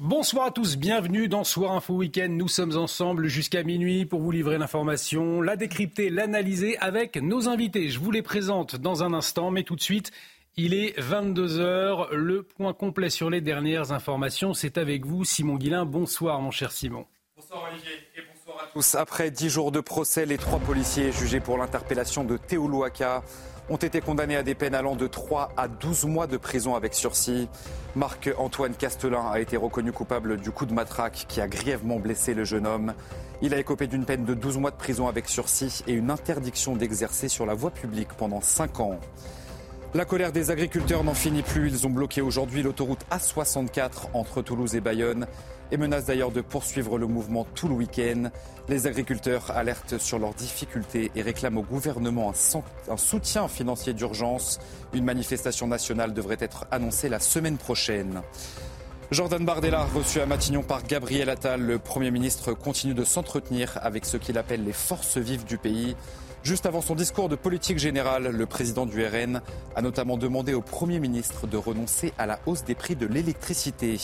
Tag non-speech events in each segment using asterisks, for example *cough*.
Bonsoir à tous, bienvenue dans Soir Info Week-end. Nous sommes ensemble jusqu'à minuit pour vous livrer l'information, la décrypter, l'analyser avec nos invités. Je vous les présente dans un instant, mais tout de suite, il est 22h. Le point complet sur les dernières informations, c'est avec vous, Simon Guillain. Bonsoir, mon cher Simon. Bonsoir Olivier et bonsoir à tous. Après dix jours de procès, les trois policiers jugés pour l'interpellation de Théo Louaka ont été condamnés à des peines allant de 3 à 12 mois de prison avec sursis. Marc-Antoine Castelin a été reconnu coupable du coup de matraque qui a grièvement blessé le jeune homme. Il a écopé d'une peine de 12 mois de prison avec sursis et une interdiction d'exercer sur la voie publique pendant 5 ans. La colère des agriculteurs n'en finit plus. Ils ont bloqué aujourd'hui l'autoroute A64 entre Toulouse et Bayonne et menacent d'ailleurs de poursuivre le mouvement tout le week-end. Les agriculteurs alertent sur leurs difficultés et réclament au gouvernement un soutien financier d'urgence. Une manifestation nationale devrait être annoncée la semaine prochaine. Jordan Bardella, reçu à Matignon par Gabriel Attal, le Premier ministre continue de s'entretenir avec ce qu'il appelle les forces vives du pays. Juste avant son discours de politique générale, le président du RN a notamment demandé au Premier ministre de renoncer à la hausse des prix de l'électricité.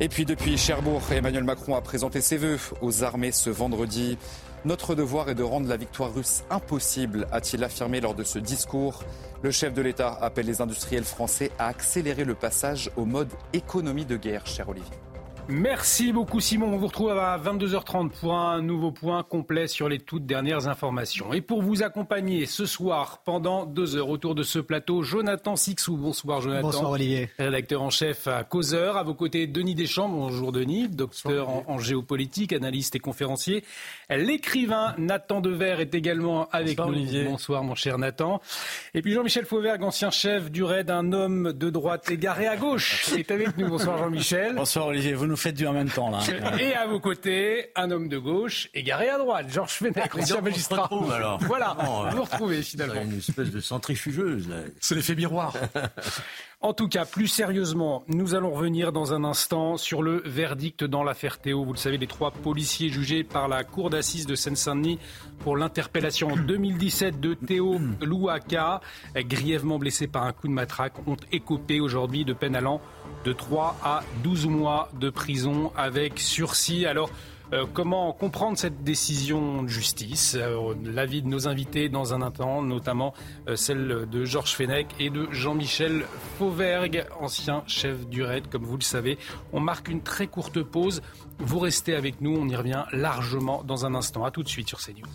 Et puis depuis Cherbourg, Emmanuel Macron a présenté ses vœux aux armées ce vendredi. Notre devoir est de rendre la victoire russe impossible, a-t-il affirmé lors de ce discours. Le chef de l'État appelle les industriels français à accélérer le passage au mode économie de guerre, cher Olivier. Merci beaucoup Simon. On vous retrouve à 22h30 pour un nouveau point complet sur les toutes dernières informations. Et pour vous accompagner ce soir pendant deux heures autour de ce plateau, Jonathan Sixou. Bonsoir Jonathan. Bonsoir Olivier. Rédacteur en chef à Causeur. À vos côtés, Denis Deschamps. Bonjour Denis, docteur en, en, géopolitique, analyste et conférencier. L'écrivain Nathan Dever est également avec Bonsoir, nous. Olivier. Bonsoir mon cher Nathan. Et puis Jean-Michel Fauvergue, ancien chef du RAID, un homme de droite égaré à gauche, est avec nous. Bonsoir Jean-Michel. Bonsoir Olivier, vous nous faites du en même temps là. *laughs* Et à vos côtés, un homme de gauche égaré à droite, Georges Fenech, ancien on se magistrat. retrouve, alors. Voilà, Non, euh, vous vous retrouvez finalement. Une espèce de centrifugeuse. là. C'est l'effet miroir. *laughs* En tout cas, plus sérieusement, nous allons revenir dans un instant sur le verdict dans l'affaire Théo. Vous le savez, les trois policiers jugés par la cour d'assises de Seine-Saint-Denis pour l'interpellation en 2017 de Théo Louaka, grièvement blessé par un coup de matraque, ont écopé aujourd'hui de peine allant de 3 à 12 mois de prison avec sursis. Alors, euh, comment comprendre cette décision de justice Euh, L'avis de nos invités dans un instant, notamment euh, celle de Georges Fenech et de Jean-Michel Fauvergue, ancien chef du RAID, comme vous le savez. On marque une très courte pause. Vous restez avec nous, on y revient largement dans un instant. A tout de suite sur CNews.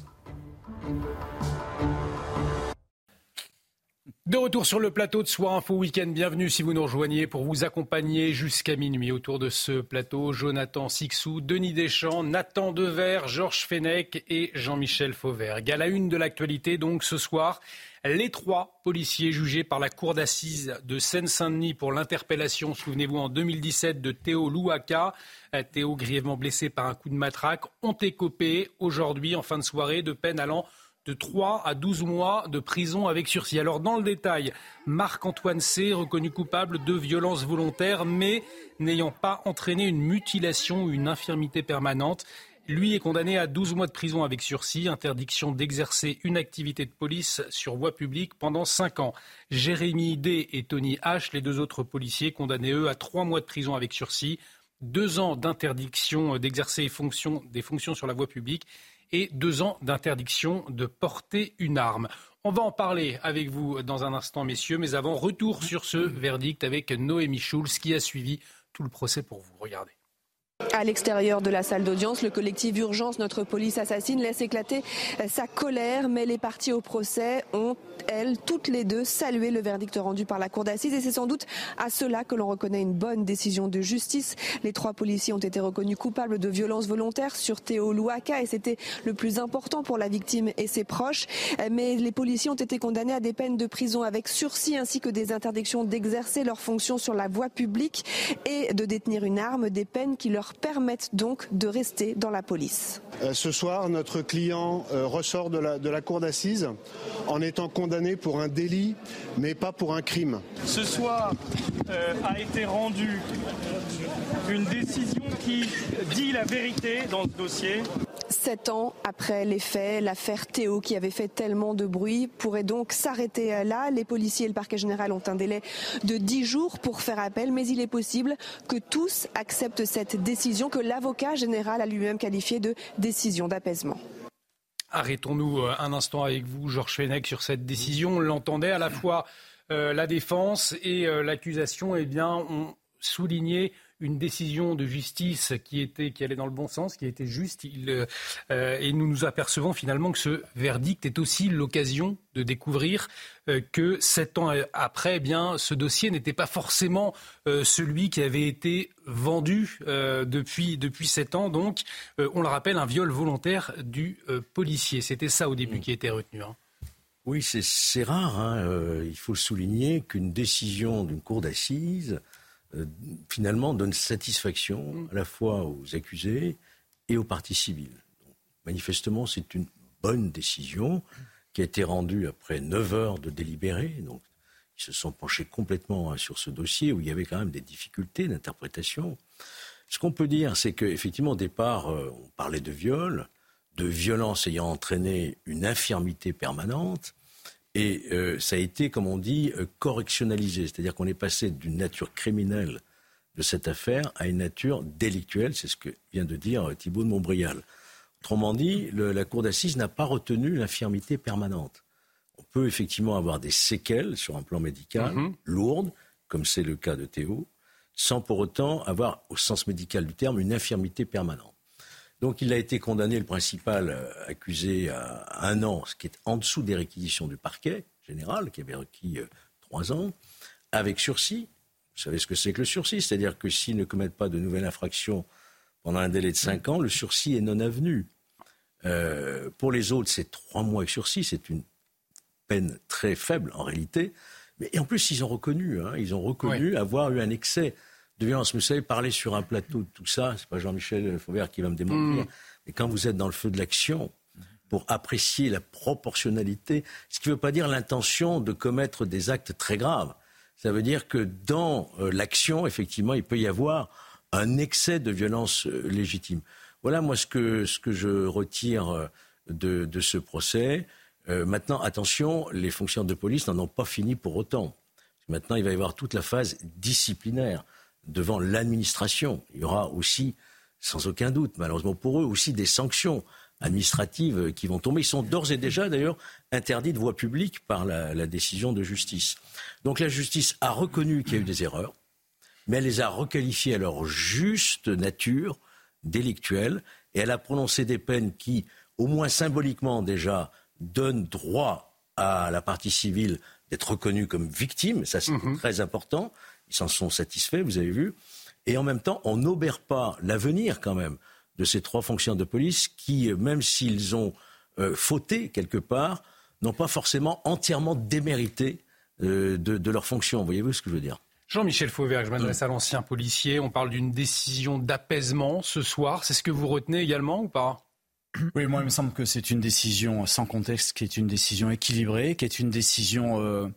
De retour sur le plateau de Soir Info Week-end, bienvenue si vous nous rejoignez pour vous accompagner jusqu'à minuit autour de ce plateau. Jonathan Sixou, Denis Deschamps, Nathan Dever, Georges Fenech et Jean-Michel Fauvergue. À la une de l'actualité donc ce soir, les trois policiers jugés par la cour d'assises de Seine-Saint-Denis pour l'interpellation, souvenez-vous, en 2017 de Théo Louaka, euh, Théo grièvement blessé par un coup de matraque, ont écopé aujourd'hui en fin de soirée de peine allant de 3 à 12 mois de prison avec sursis. Alors dans le détail, Marc-Antoine C, reconnu coupable de violence volontaire, mais n'ayant pas entraîné une mutilation ou une infirmité permanente. Lui est condamné à 12 mois de prison avec sursis, interdiction d'exercer une activité de police sur voie publique pendant 5 ans. Jérémy D et Tony H, les deux autres policiers, condamnés eux à 3 mois de prison avec sursis, 2 ans d'interdiction d'exercer des fonctions, des fonctions sur la voie publique et deux ans d'interdiction de porter une arme. On va en parler avec vous dans un instant, messieurs, mais avant, retour sur ce verdict avec Noémie Schulz qui a suivi tout le procès pour vous. Regardez. À l'extérieur de la salle d'audience, le collectif Urgence Notre Police Assassine laisse éclater sa colère, mais les parties au procès ont, elles, toutes les deux, salué le verdict rendu par la Cour d'assises et c'est sans doute à cela que l'on reconnaît une bonne décision de justice. Les trois policiers ont été reconnus coupables de violences volontaires sur Théo Louaka et c'était le plus important pour la victime et ses proches. Mais les policiers ont été condamnés à des peines de prison avec sursis ainsi que des interdictions d'exercer leurs fonctions sur la voie publique et de détenir une arme, des peines qui leur permettent donc de rester dans la police. Euh, ce soir, notre client euh, ressort de la, de la cour d'assises en étant condamné pour un délit, mais pas pour un crime. Ce soir euh, a été rendue une décision qui dit la vérité dans ce dossier. Sept ans après les faits, l'affaire Théo, qui avait fait tellement de bruit, pourrait donc s'arrêter là. Les policiers et le parquet général ont un délai de dix jours pour faire appel, mais il est possible que tous acceptent cette décision que l'avocat général a lui-même qualifiée de décision d'apaisement. Arrêtons-nous euh, un instant avec vous, Georges Fenech, sur cette décision. On l'entendait à la fois euh, la défense et euh, l'accusation, eh bien, ont souligné une décision de justice qui était qui allait dans le bon sens, qui était juste. Il, euh, et nous nous apercevons finalement que ce verdict est aussi l'occasion de découvrir euh, que sept ans après, eh bien, ce dossier n'était pas forcément euh, celui qui avait été vendu depuis depuis sept ans. Donc, on le rappelle, un viol volontaire du policier. C'était ça au début mmh. qui était retenu. Hein. Oui, c'est rare. Hein. il faut souligner qu'une décision d'une cour d'assises euh, finalement donne satisfaction à la fois aux accusés et aux parties civiles. manifestement, c'est une bonne décision qui a été rendue après 9 heures de délibéré. Donc, ils se sont penchés complètement hein, sur ce dossier où il y avait quand même des difficultés d'interprétation. Ce qu'on peut dire, c'est qu'effectivement, au départ, euh, on parlait de viol, de violence ayant entraîné une infirmité permanente. Et euh, ça a été, comme on dit, euh, correctionnalisé. C'est-à-dire qu'on est passé d'une nature criminelle de cette affaire à une nature délictuelle. C'est ce que vient de dire euh, Thibault de Montbrial. Autrement dit, la Cour d'assises n'a pas retenu l'infirmité permanente. On peut effectivement avoir des séquelles sur un plan médical, mhm. lourdes, comme c'est le cas de Théo, sans pour autant avoir, au sens médical du terme, une infirmité permanente. Donc il a été condamné, le principal euh, accusé, à un an, ce qui est en dessous des réquisitions du parquet général, qui avait requis euh, trois ans, avec sursis. Vous savez ce que c'est que le sursis? C'est-à-dire que s'il ne commettent pas de nouvelles infractions pendant un délai de cinq ans, le sursis est non avenu. Euh, pour les autres, c'est trois mois avec sursis. C'est une peine très faible en réalité. Mais et en plus, ils ont reconnu, hein, ils ont reconnu avoir eu un excès de violence. Vous savez, parler sur un plateau de tout ça, c'est pas Jean-Michel Fauvert qui va me démontrer. Mm. Mais quand vous êtes dans le feu de l'action, pour apprécier la proportionnalité, ce qui ne veut pas dire l'intention de commettre des actes très graves. Ça veut dire que dans euh, l'action, effectivement, il peut y avoir un excès de violence euh, légitime. Voilà, moi, ce que, ce que je retire euh, de, de ce procès. maintenant, attention, les fonctionnaires de police n'en ont pas fini pour autant. Maintenant, il va y avoir toute la phase disciplinaire devant l'administration. Il y aura aussi, sans aucun doute, malheureusement pour eux, aussi des sanctions administratives qui vont tomber. Ils sont d'ores et déjà, d'ailleurs, interdits de voie publique par la, décision de justice. Donc la justice a reconnu qu'il y a eu des erreurs, mais elle les a requalifiées à leur juste nature délictuelle, et elle a prononcé des peines qui, au moins symboliquement déjà, donnent droit à la partie civile d'être reconnue comme victime, ça c'est mhm. très important, ils s'en sont satisfaits, vous avez vu. Et en même temps, on n'obère pas l'avenir quand même de ces trois fonctionnaires de police qui, même s'ils ont euh, fauté quelque part, n'ont pas forcément entièrement démérité euh, de, leur fonction. Voyez-vous ce que je veux dire Jean-Michel Fauvert, je m'adresse à l'ancien policier. On parle d'une décision d'apaisement ce soir. C'est ce que vous retenez également ou pas? Oui, moi, il me semble que c'est une décision sans contexte, qui est une décision équilibrée, qui est une décision euh,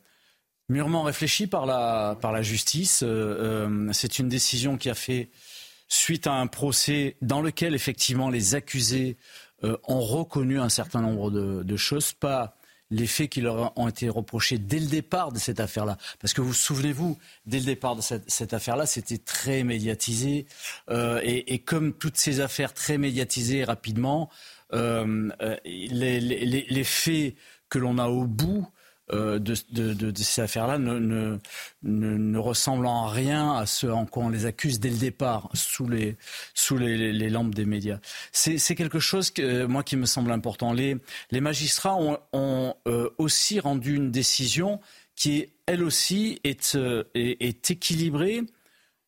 mûrement réfléchi par la, justice. Euh, euh, c'est une décision qui a fait suite à un procès dans lequel effectivement les accusés euh, ont reconnu un certain nombre de, choses, pas les faits qui leur ont été reprochés dès le départ de cette affaire-là. Parce que vous souvenez-vous, dès le départ de cette, affaire-là, c'était très médiatisé. et, comme toutes ces affaires très médiatisées rapidement, les, faits que l'on a au bout de, de, ces affaires-là ne, ne, ne, ressemblent en rien à ce en quoi on les accuse dès le départ, sous les, sous les, lampes des médias. C'est quelque chose, que, moi, qui me semble important. Les, les magistrats ont, ont aussi rendu une décision qui, elle aussi, est, est équilibrée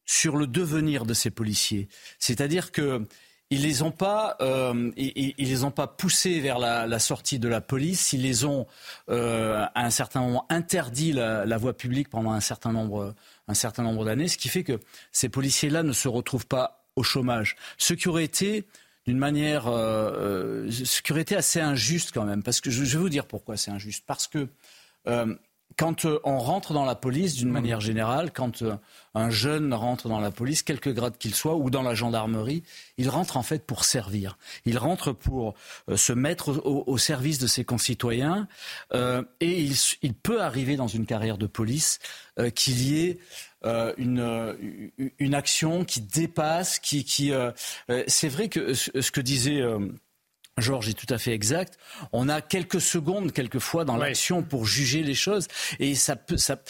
sur le devenir de ces policiers. C'est-à-dire que ils les ont pas, euh, ils, les ont pas poussés vers la, sortie de la police. Ils les ont euh, à un certain moment interdit la, voie publique pendant un certain nombre, un certain nombre d'années, ce qui fait que ces policiers-là ne se retrouvent pas au chômage. Ce qui aurait été d'une manière, euh, ce qui aurait été assez injuste quand même, parce que je, je vais vous dire pourquoi c'est injuste, parce que quand euh, on rentre dans la police, d'une mmh. manière générale, quand euh, un jeune rentre dans la police, quelque grade qu'il soit, ou dans la gendarmerie, il rentre en fait pour servir. Il rentre pour euh, se mettre au, service de ses concitoyens, et il, peut arriver dans une carrière de police qu'il y ait une, une action qui dépasse, qui, qui c'est vrai que ce que disait Georges est tout à fait exact. On a quelques secondes, quelquefois, dans l'action pour juger les choses. Et ça peut, ça,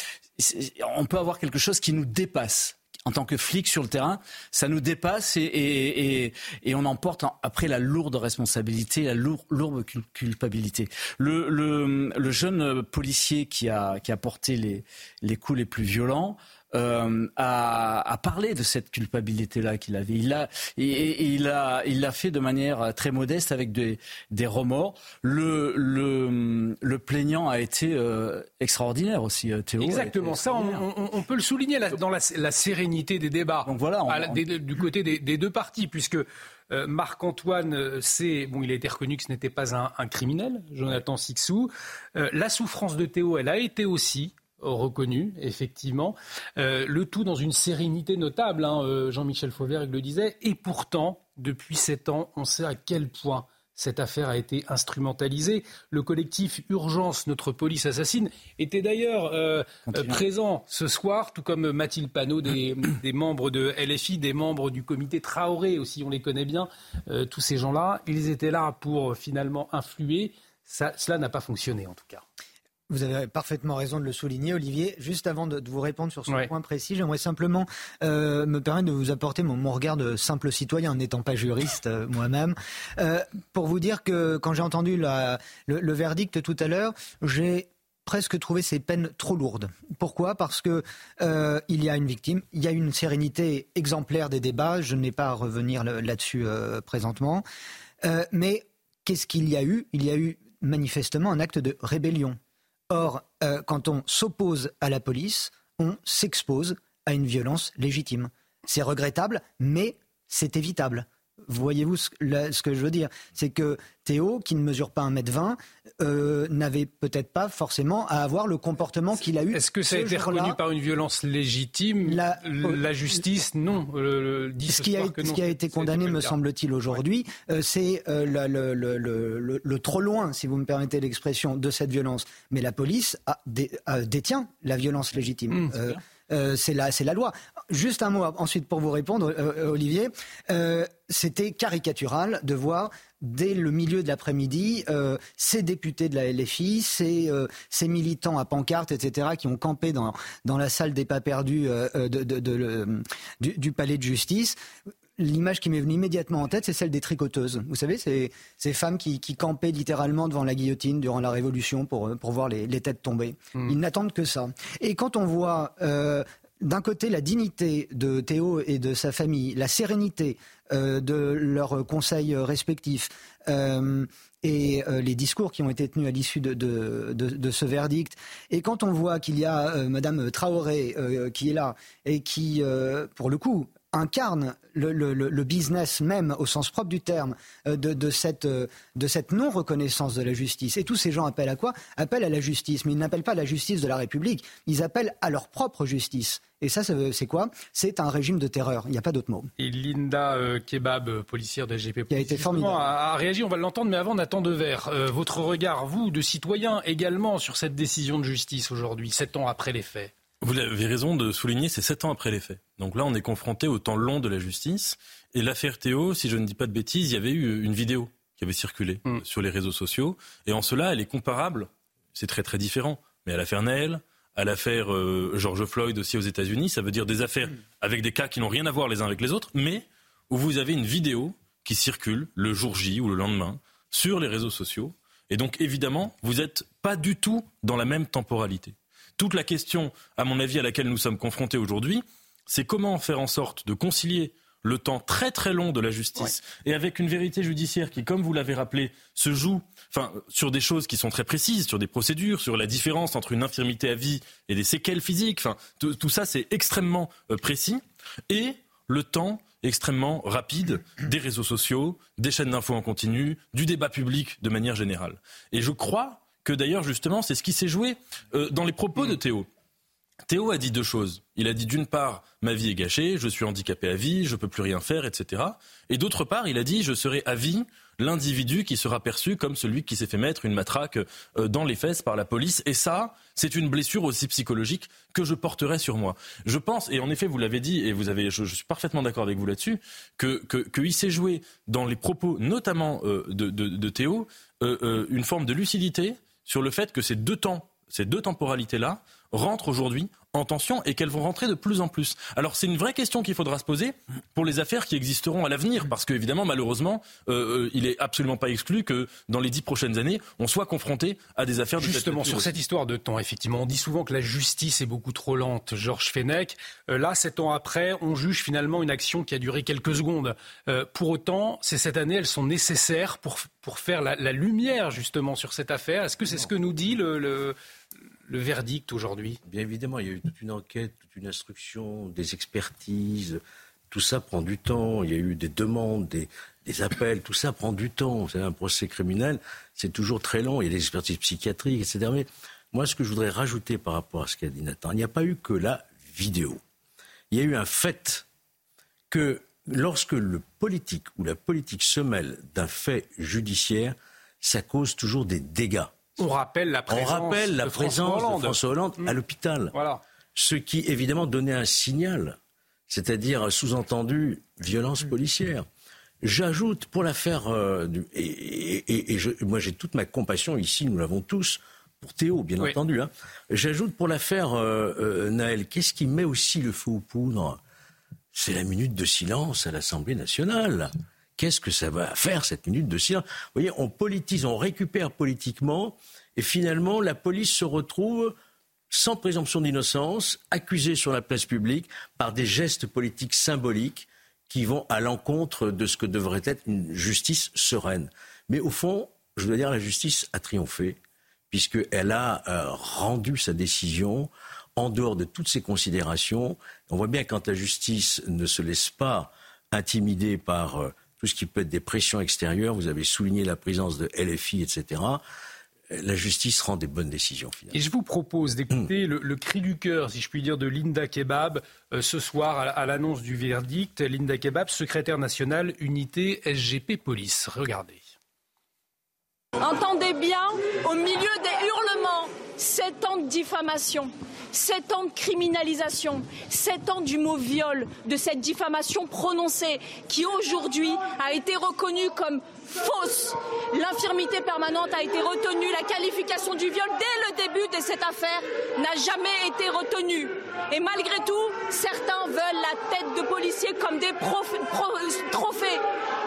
on peut avoir quelque chose qui nous dépasse. En tant que flic sur le terrain, ça nous dépasse et, et, et, et on emporte après la lourde responsabilité, la lourde, lourde culpabilité. Le, le, le, jeune policier qui a, qui a porté les, les coups les plus violents, euh, à, parler de cette culpabilité-là qu'il avait. Il l'a il a, il l'a fait de manière très modeste avec des, des remords. Le, le, le plaignant a été euh, extraordinaire aussi, euh, Théo. Exactement, ça on, peut le souligner dans la, sérénité des débats. Donc voilà, du côté des, deux parties, puisque Marc-Antoine, c'est bon, il a été reconnu que ce n'était pas un, un criminel, Jonathan Sixou. la souffrance de Théo, elle a été aussi reconnu, effectivement. Euh, le tout dans une sérénité notable, hein, euh, Jean-Michel Fauvert le disait. Et pourtant, depuis sept ans, on sait à quel point cette affaire a été instrumentalisée. Le collectif Urgence, notre police assassine, était d'ailleurs euh, présent ce soir, tout comme Mathilde Panot, des, *coughs* membres de LFI, des membres du comité Traoré aussi, on les connaît bien. tous ces gens-là, ils étaient là pour finalement influer. Ça, cela n'a pas fonctionné en tout cas. Vous avez parfaitement raison de le souligner, Olivier. Juste avant de, vous répondre sur ce point précis, j'aimerais simplement euh, me permettre de vous apporter mon, regard de simple citoyen, n'étant pas juriste euh, moi-même, euh, pour vous dire que quand j'ai entendu le, verdict tout à l'heure, j'ai presque trouvé ces peines trop lourdes. Pourquoi? Parce que il y a une victime, il y a une sérénité exemplaire des débats. Je n'ai pas à revenir là-dessus présentement, mais qu'est-ce qu'il y a eu? Il y a eu manifestement un acte de rébellion Or, euh, quand on s'oppose à la police, on s'expose à une violence légitime. C'est regrettable, mais c'est évitable. Voyez-vous ce, que je veux dire? C'est que Théo, qui ne mesure pas 1m20, euh, n'avait peut-être pas forcément à avoir le comportement qu'il a eu. Est-ce que ça a été reconnu par une violence légitime? La, la, justice, non. Euh, ce, qui a, ce qui a été condamné, me semble-t-il, aujourd'hui, euh, c'est euh, le, trop loin, si vous me permettez l'expression, de cette violence. Mais la police a, détient la violence légitime. Mmh, euh, c'est la, la loi. Juste un mot ensuite pour vous répondre, euh, euh, Olivier. C'était caricatural de voir dès le milieu de l'après-midi, ces députés de la LFI, ces, ces, militants à pancarte, etc., qui ont campé dans, dans la salle des pas perdus de, du, palais de justice. L'image qui m'est venue immédiatement en tête, c'est celle des tricoteuses. Vous savez, c'est ces femmes qui, campaient littéralement devant la guillotine durant la Révolution pour, pour voir les, têtes tomber. Hmm. Ils n'attendent que ça. Et quand on voit euh, d'un côté la dignité de Théo et de sa famille, la sérénité euh, de leurs conseils respectifs, euh, et les discours qui ont été tenus à l'issue de, ce verdict. Et quand on voit qu'il y a Madame Traoré qui est là et qui, pour le coup, incarne le, business même au sens propre du terme euh, de, cette, euh, de cette non-reconnaissance de la justice. Et tous ces gens appellent à quoi? Appellent à la justice, mais ils n'appellent pas à la justice de la République, ils appellent à leur propre justice. Et ça, c'est quoi? C'est un régime de terreur. Il n'y a pas d'autre mot. Et Linda euh, Kebab, policière de SGP, qui a été formidable, a, réagi. On va l'entendre, mais avant, Nathan Devers, votre regard, vous, de citoyen également, sur cette décision de justice aujourd'hui, sept ans après les faits? Vous avez raison de souligner, c'est sept ans après les faits. Donc là, on est confronté au temps long de la justice. Et l'affaire Théo, si je ne dis pas de bêtises, il y avait eu une vidéo qui avait circulé mm. sur les réseaux sociaux. Et en cela, elle est comparable, c'est très très différent, mais à l'affaire Naël, à l'affaire euh, George Floyd aussi aux États-Unis. Ça veut dire des affaires avec des cas qui n'ont rien à voir les uns avec les autres, mais où vous avez une vidéo qui circule le jour J ou le lendemain sur les réseaux sociaux. Et donc, évidemment, vous n'êtes pas du tout dans la même temporalité. Toute la question, à mon avis, à laquelle nous sommes confrontés aujourd'hui, c'est comment faire en sorte de concilier le temps très très long de la justice et avec une vérité judiciaire qui, comme vous l'avez rappelé, se joue enfin, sur des choses qui sont très précises, sur des procédures, sur la différence entre une infirmité à vie et des séquelles physiques. Enfin, tout ça, c'est extrêmement euh, précis. Et le temps extrêmement rapide des réseaux sociaux, des chaînes d'infos en continu, du débat public de manière générale. Et je crois que d'ailleurs, justement, c'est ce qui s'est joué euh, dans les propos de Théo. Théo a dit deux choses. Il a dit d'une part, ma vie est gâchée, je suis handicapé à vie, je peux plus rien faire, etc. Et d'autre part, il a dit, je serai à vie l'individu qui sera perçu comme celui qui s'est fait mettre une matraque euh, dans les fesses par la police. Et ça, c'est une blessure aussi psychologique que je porterai sur moi. Je pense, et en effet, vous l'avez dit, et vous avez, je, suis parfaitement d'accord avec vous là-dessus, que s'est joué dans les propos, notamment euh, de, Théo, une forme de lucidité sur le fait que ces deux temps, ces deux temporalités-là, rentrent aujourd'hui en tension et qu'elles vont rentrer de plus en plus. Alors c'est une vraie question qu'il faudra se poser pour les affaires qui existeront à l'avenir, parce qu'évidemment, malheureusement, euh, euh, il est absolument pas exclu que dans les dix prochaines années, on soit confronté à des affaires. Justement, sur cette histoire de temps, effectivement, on dit souvent que la justice est beaucoup trop lente. Georges Fenech, euh, là, sept ans après, on juge finalement une action qui a duré quelques secondes. pour autant, ces sept années, elles sont nécessaires pour pour faire la, lumière justement sur cette affaire. Est-ce que c'est ce que nous dit le le verdict aujourd'hui? Bien évidemment, il y a eu toute une enquête, toute une instruction, des expertises. Tout ça prend du temps. Il y a eu des demandes, des, appels. Tout ça prend du temps. C'est un procès criminel, c'est toujours très long. Il y a des expertises psychiatriques, etc. Mais moi, ce que je voudrais rajouter par rapport à ce qu'a dit Nathan, il n'y a pas eu que la vidéo. Il y a eu un fait que lorsque le politique ou la politique se mêle d'un fait judiciaire, ça cause toujours des dégâts. On rappelle la présence, On rappelle la de, présence François Hollande à mm. l'hôpital. Voilà. Ce qui, évidemment, donnait un signal, c'est-à-dire, sous-entendu, violence policière. J'ajoute, pour l'affaire, euh, et, moi j'ai toute ma compassion ici, nous l'avons tous, pour Théo, bien entendu. Hein. J'ajoute pour l'affaire euh, euh, Naël, qu'est-ce qui met aussi le feu aux poudres? C'est la minute de silence à l'Assemblée nationale. Qu'est-ce que ça va faire, cette minute de silence? Vous voyez, on politise, on récupère politiquement, et finalement, la police se retrouve sans présomption d'innocence, accusée sur la place publique par des gestes politiques symboliques qui vont à l'encontre de ce que devrait être une justice sereine. Mais au fond, je dois dire, la justice a triomphé, puisqu'elle a euh, rendu sa décision en dehors de toutes ces considérations. On voit bien quand la justice ne se laisse pas intimider par euh, tout ce qui peut être des pressions extérieures. Vous avez souligné la présence de LFI, etc. La justice rend des bonnes décisions. Finalement. Et je vous propose d'écouter le, cri du cœur, si je puis dire, de Linda Kebab euh, ce soir à, l'annonce du verdict. Linda Kebab, secrétaire nationale unité SGP Police. Regardez. Entendez bien, au milieu des hurlements, sept ans de diffamation, sept ans de criminalisation, sept ans du mot viol, de cette diffamation prononcée qui aujourd'hui a été reconnue comme fausse. L'infirmité permanente a été retenue. La qualification du viol dès le début de cette affaire n'a jamais été retenue. Et malgré tout, certains veulent la tête de policiers comme des trophées.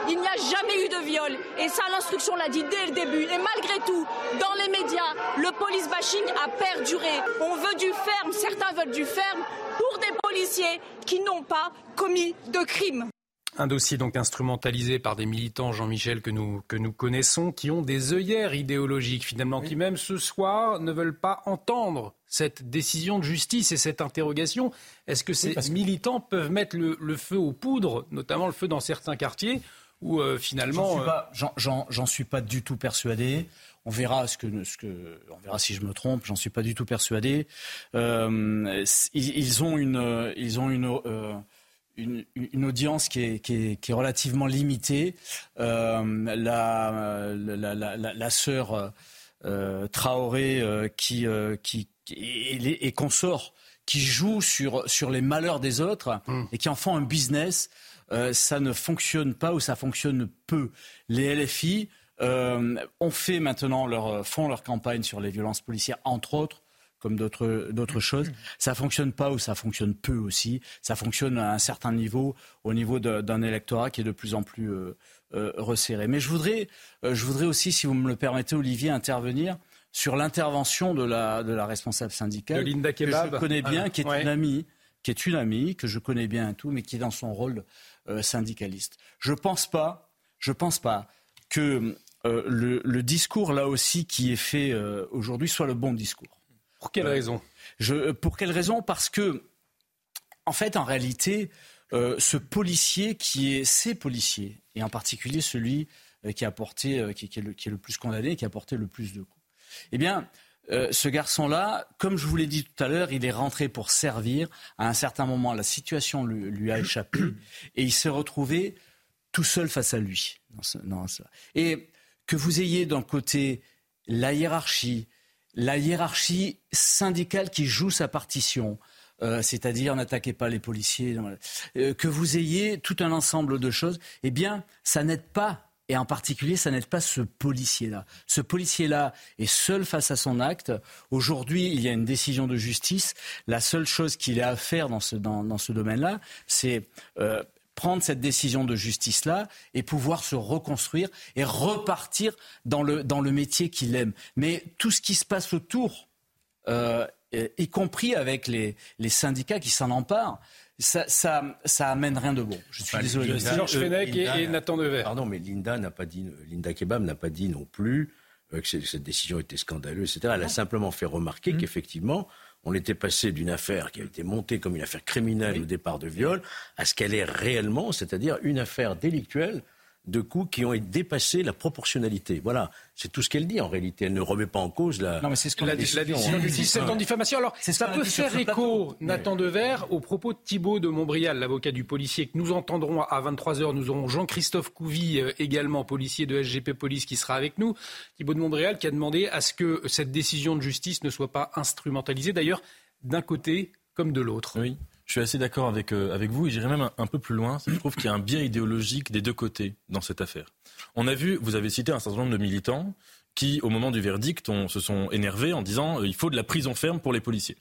Il n'y a jamais eu de viol. Et ça, l'instruction l'a dit dès le début. Et malgré tout, dans les médias, le police bashing a perduré. On veut du ferme, certains veulent du ferme pour des policiers qui n'ont pas commis de crime. Un dossier donc instrumentalisé par des militants, Jean-Michel, que nous, que nous connaissons, qui ont des œillères idéologiques finalement, qui même ce soir ne veulent pas entendre cette décision de justice et cette interrogation. Est-ce que ces militants peuvent mettre le, feu aux poudres, notamment le feu dans certains quartiers, où euh, finalement... J'en suis, suis, pas du tout persuadé. On verra, ce que, ce que, on verra si je me trompe. J'en suis pas du tout persuadé. Euh, ils, ont une, ils ont une, euh, une, une, audience qui est, qui est, qui est relativement limitée. Euh, la, la, la, la, sœur euh, Traoré euh, qui, qui, et, et consort qui joue sur, sur les malheurs des autres mmh. et qui en font un business, ça ne fonctionne pas ou ça fonctionne peu. Les LFI ont fait maintenant leur, font leur campagne sur les violences policières, entre autres comme d'autres choses. Ça fonctionne pas ou ça fonctionne peu aussi. Ça fonctionne à un certain niveau, au niveau d'un électorat qui est de plus en plus euh, euh, resserré. Mais je voudrais, euh, je voudrais aussi, si vous me le permettez, Olivier, intervenir sur l'intervention de la, de la responsable syndicale de Linda Kebab. que je connais bien, qui est une amie, qui est une amie que je connais bien et tout, mais qui est dans son rôle syndicaliste. Je pense pas, je pense pas que le, le, discours là aussi qui est fait aujourd'hui soit le bon discours. Pour quelle raison? Je, Pour quelle raison? Parce que, en fait, en réalité, euh, ce policier qui est ces policiers, et en particulier celui euh, qui a porté, euh, qui, est le, qui, est le, plus condamné, qui a porté le plus de coups, eh bien, ce garçon-là, comme je vous l'ai dit tout à l'heure, il est rentré pour servir. À un certain moment, la situation lui, lui a échappé et il s'est retrouvé tout seul face à lui. Et que vous ayez d'un côté la hiérarchie, la hiérarchie syndicale qui joue sa partition, euh, c'est-à-dire n'attaquez pas les policiers, euh, que vous ayez tout un ensemble de choses, eh bien, ça n'aide pas. Et en particulier, ça n'aide pas ce policier-là. Ce policier-là est seul face à son acte. Aujourd'hui, il y a une décision de justice. La seule chose qu'il a à faire dans ce, dans, ce domaine-là, c'est euh, prendre cette décision de justice-là et pouvoir se reconstruire et repartir dans le, dans le métier qu'il aime. Mais tout ce qui se passe autour, euh, y compris avec les, les syndicats qui s'en emparent, ça, ça, ça, amène rien de bon. Je suis désolé. Georges Fenech et, Nathan Dever. Pardon, mais Linda n'a pas dit, Linda Kebab n'a pas dit non plus euh, que cette décision était scandaleuse, etc. Elle a simplement fait remarquer mmh. qu'effectivement, on était passé d'une affaire qui a été montée comme une affaire criminelle au départ de viol à ce qu'elle est réellement, c'est-à-dire une affaire délictuelle de coups qui ont dépassé la proportionnalité. Voilà, c'est tout ce qu'elle dit en réalité. Elle ne remet pas en cause la. Non, mais c'est ce qu'on a dit. La décision du 17 ans diffamation. Alors, ça peut faire écho, Nathan Dever, au propos de Thibault de Montbrial, l'avocat du policier, que nous entendrons à 23h. Nous aurons Jean-Christophe Couvi, euh, également policier de SGP Police, qui sera avec nous. Thibault de Montbrial qui a demandé à ce que cette décision de justice ne soit pas instrumentalisée, d'ailleurs, d'un côté comme de l'autre. Oui. Je suis assez d'accord avec, euh, avec vous et j'irai même un, peu plus loin. Je trouve qu'il y a un biais idéologique des deux côtés dans cette affaire. On a vu, vous avez cité un certain nombre de militants qui, au moment du verdict, se sont énervés en disant euh, il faut de la prison ferme pour les policiers.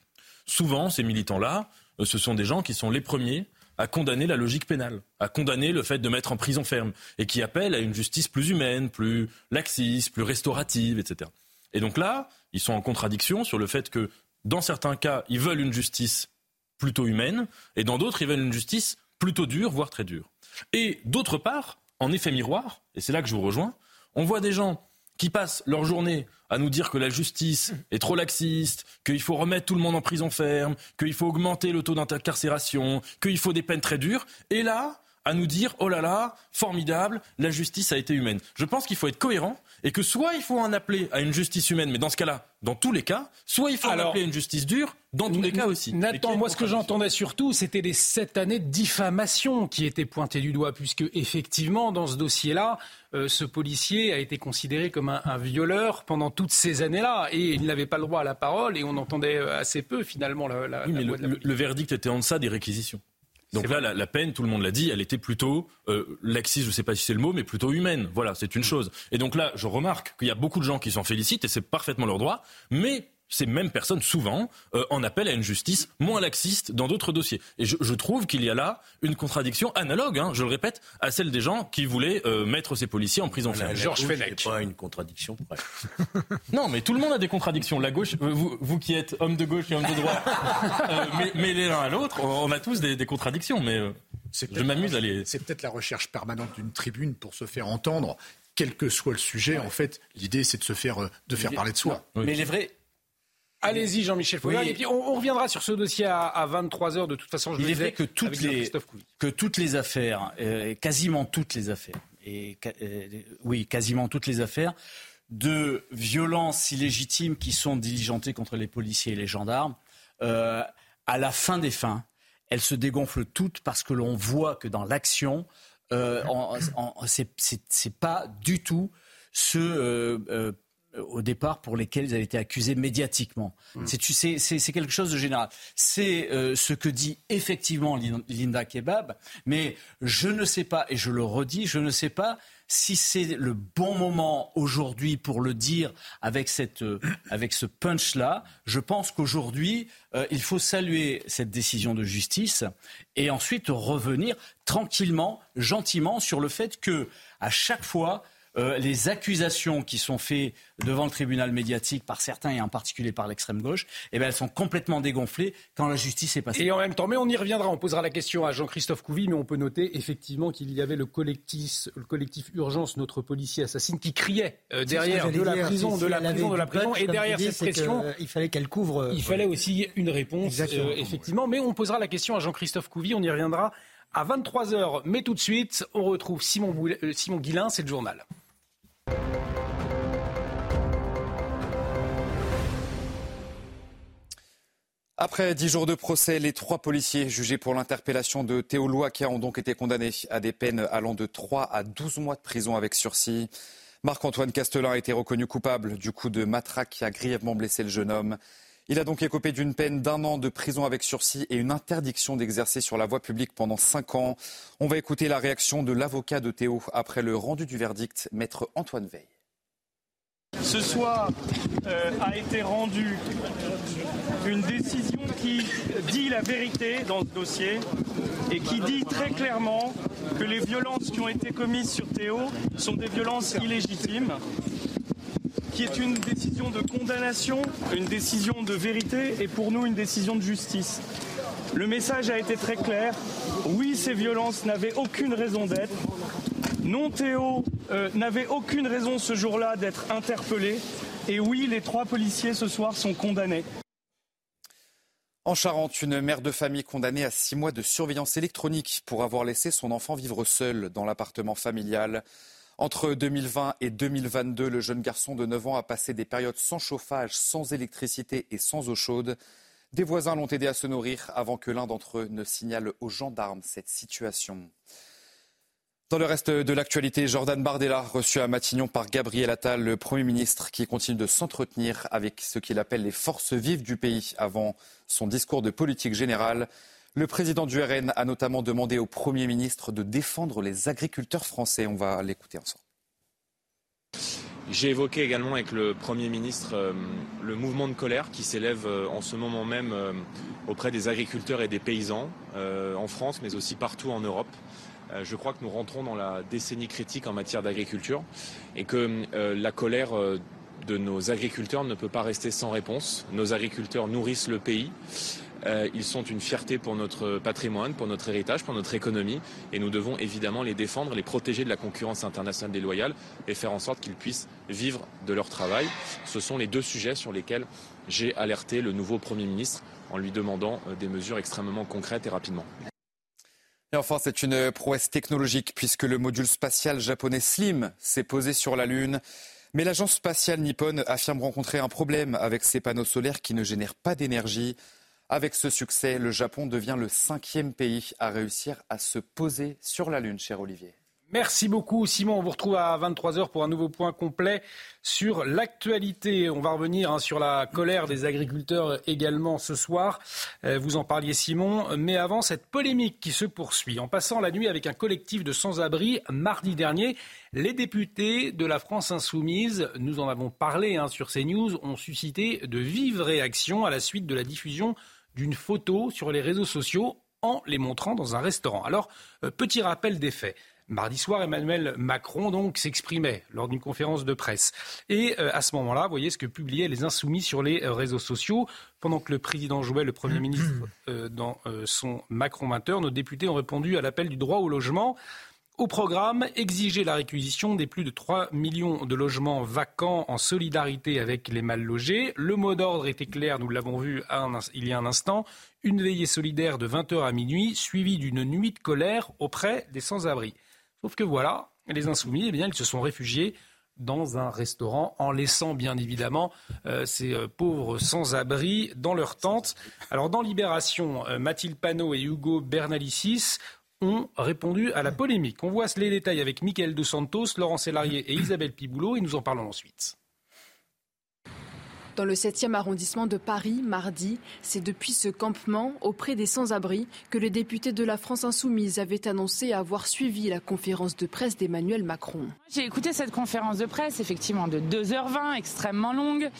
Souvent, ces militants-là, euh, ce sont des gens qui sont les premiers à condamner la logique pénale, à condamner le fait de mettre en prison ferme, et qui appellent à une justice plus humaine, plus laxiste, plus restaurative, etc. Et donc là, ils sont en contradiction sur le fait que, dans certains cas, ils veulent une justice plutôt humaine, et dans d'autres, ils veulent une justice plutôt dure, voire très dure. Et d'autre part, en effet miroir, et c'est là que je vous rejoins, on voit des gens qui passent leur journée à nous dire que la justice est trop laxiste, qu'il faut remettre tout le monde en prison ferme, qu'il faut augmenter le taux d'incarcération, qu'il faut des peines très dures, et là, à nous dire oh là là, formidable, la justice a été humaine. Je pense qu'il faut être cohérent et que soit il faut en appeler à une justice humaine, mais dans ce cas-là, dans tous les cas, soit il faut en appeler à une justice dure, dans tous les cas aussi. Nathan, moi ce que j'entendais surtout, c'était les sept années de diffamation qui étaient pointées du doigt, puisque effectivement, dans ce dossier-là, euh, ce policier a été considéré comme un, violeur pendant toutes ces années-là, et il n'avait pas le droit à la parole, et on entendait euh, assez peu finalement la, oui, mais le verdict était en deçà des réquisitions. Donc là, la, peine, tout le monde l'a dit, elle était plutôt euh, laxiste, je ne sais pas si c'est le mot, mais plutôt humaine. Voilà, c'est une mm. chose. Et donc là, je remarque qu'il y a beaucoup de gens qui s'en félicitent, et c'est parfaitement leur droit, mais ces mêmes personnes, souvent, euh, en appellent à une justice moins laxiste dans d'autres dossiers. Et je, je trouve qu'il y a là une contradiction analogue, hein, je le répète, à celle des gens qui voulaient euh, mettre ces policiers en prison ferme. Georges Fenech. pas une contradiction *laughs* non, mais tout le monde a des contradictions. La gauche, euh, vous, vous qui êtes homme de gauche et homme de droite, *laughs* mais, mais l'un à l'autre, on a tous des, des contradictions. Mais je m'amuse à les. C'est peut-être la recherche permanente d'une tribune pour se faire entendre quel que soit le sujet, en fait, l'idée c'est de se faire, de faire parler de soi. Mais les vrais, Allez-y, Jean-Michel Fauvergue. Et puis on, reviendra sur ce dossier à, 23h. De toute façon, je Il est vrai que toutes, les, que toutes les affaires, euh, quasiment toutes les affaires, et, euh, oui, quasiment toutes les affaires de violences illégitimes qui sont diligentées contre les policiers et les gendarmes, euh, à la fin des fins, elles se dégonflent toutes parce que l'on voit que dans l'action, euh, c'est pas du tout ce au départ pour lesquels ils avaient été accusés médiatiquement. Mm. C'est quelque chose de général. C'est euh, ce que dit effectivement Linda Kebab, mais je ne sais pas, et je le redis, je ne sais pas si c'est le bon moment aujourd'hui pour le dire avec, cette, euh, avec ce punch-là, je pense qu'aujourd'hui, euh, il faut saluer cette décision de justice et ensuite revenir tranquillement, gentiment sur le fait que à chaque fois, euh, les accusations qui sont faites devant le tribunal médiatique par certains et en particulier par l'extrême gauche, eh bien, elles sont complètement dégonflées quand la justice est passée. Et en même temps, mais on y reviendra, on posera la question à Jean-Christophe Couvi, mais on peut noter effectivement qu'il y avait le collectif, le collectif Urgence, notre policier assassine, qui criait euh, derrière de la, prison, de la prison, de la prison, et derrière cette pression, il fallait qu'elle couvre. Il fallait aussi une réponse, euh, effectivement. Mais on posera la question à Jean-Christophe Couvi, on y reviendra à 23h. Mais tout de suite, on retrouve Simon, Simon Guillain, c'est le journal. Après dix jours de procès, les trois policiers jugés pour l'interpellation de Théo Louakia ont donc été condamnés à des peines allant de 3 à 12 mois de prison avec sursis. Marc-Antoine Castelin a été reconnu coupable du coup de matraque qui a grièvement blessé le jeune homme. Il a donc écopé d'une peine d'un an de prison avec sursis et une interdiction d'exercer sur la voie publique pendant cinq ans. On va écouter la réaction de l'avocat de Théo après le rendu du verdict, maître Antoine Veil. Ce soir euh, a été rendue une décision qui dit la vérité dans ce dossier et qui dit très clairement que les violences qui ont été commises sur Théo sont des violences illégitimes qui est une décision de condamnation, une décision de vérité et pour nous une décision de justice. Le message a été très clair. Oui, ces violences n'avaient aucune raison d'être. Non, Théo euh, n'avait aucune raison ce jour-là d'être interpellé. Et oui, les trois policiers ce soir sont condamnés. En Charente, une mère de famille condamnée à six mois de surveillance électronique pour avoir laissé son enfant vivre seul dans l'appartement familial. Entre 2020 et 2022, le jeune garçon de 9 ans a passé des périodes sans chauffage, sans électricité et sans eau chaude. Des voisins l'ont aidé à se nourrir avant que l'un d'entre eux ne signale aux gendarmes cette situation. Dans le reste de l'actualité, Jordan Bardella, reçu à Matignon par Gabriel Attal, le Premier ministre, qui continue de s'entretenir avec ce qu'il appelle les forces vives du pays avant son discours de politique générale. Le président du RN a notamment demandé au Premier ministre de défendre les agriculteurs français. On va l'écouter ensemble. J'ai évoqué également avec le Premier ministre euh, le mouvement de colère qui s'élève euh, en ce moment même euh, auprès des agriculteurs et des paysans en France, mais aussi partout en Europe. je crois que nous rentrons dans la décennie critique en matière d'agriculture et que la colère de nos agriculteurs ne peut pas rester sans réponse. Nos agriculteurs nourrissent le pays. Euh, ils sont une fierté pour notre patrimoine, pour notre héritage, pour notre économie. Et nous devons évidemment les défendre, les protéger de la concurrence internationale déloyale et faire en sorte qu'ils puissent vivre de leur travail. Ce sont les deux sujets sur lesquels j'ai alerté le nouveau Premier ministre en lui demandant euh, des mesures extrêmement concrètes et rapidement. Et enfin, c'est une prouesse technologique puisque le module spatial japonais Slim s'est posé sur la Lune. Mais l'agence spatiale nippone affirme rencontrer un problème avec ses panneaux solaires qui ne génèrent pas d'énergie. Avec ce succès, le Japon devient le cinquième pays à réussir à se poser sur la Lune, cher Olivier. Merci beaucoup Simon. On vous retrouve à 23h pour un nouveau point complet sur l'actualité. On va revenir hein, sur la colère des agriculteurs également ce soir. Euh, vous en parliez Simon. Mais avant cette polémique qui se poursuit, en passant la nuit avec un collectif de sans-abri mardi dernier, les députés de la France insoumise, nous en avons parlé hein, sur CNews, ont suscité de vives réactions à la suite de la diffusion d'une photo sur les réseaux sociaux en les montrant dans un restaurant. Alors, euh, petit rappel des faits. Mardi soir, Emmanuel Macron donc s'exprimait lors d'une conférence de presse. Et euh, à ce moment-là, vous voyez ce que publiaient les insoumis sur les euh, réseaux sociaux. Pendant que le président jouait le Premier ministre *clears throat* dans son Macron 20 nos députés ont répondu à l'appel du droit au logement. Au programme, exiger la réquisition des plus de 3 millions de logements vacants en solidarité avec les mal logés. Le mot d'ordre était clair, nous l'avons vu il y a un instant. Une veillée solidaire de 20h à minuit, suivie d'une nuit de colère auprès des sans-abri. Sauf que voilà, les insoumis, eh bien, ils se sont réfugiés dans un restaurant en laissant bien évidemment euh, ces euh, pauvres sans-abri dans leur tente. Alors dans Libération, euh, Mathilde Panot et Hugo Bernalicis ont répondu à la polémique. On voit les détails avec Mickaël De Santos, Laurent Sélarié et Isabelle Piboulot et nous en parlons ensuite. Dans le 7e arrondissement de Paris, mardi, c'est depuis ce campement auprès des sans-abri que le député de la France Insoumise avait annoncé avoir suivi la conférence de presse d'Emmanuel Macron. J'ai écouté cette conférence de presse, effectivement, de 2h20, extrêmement longue.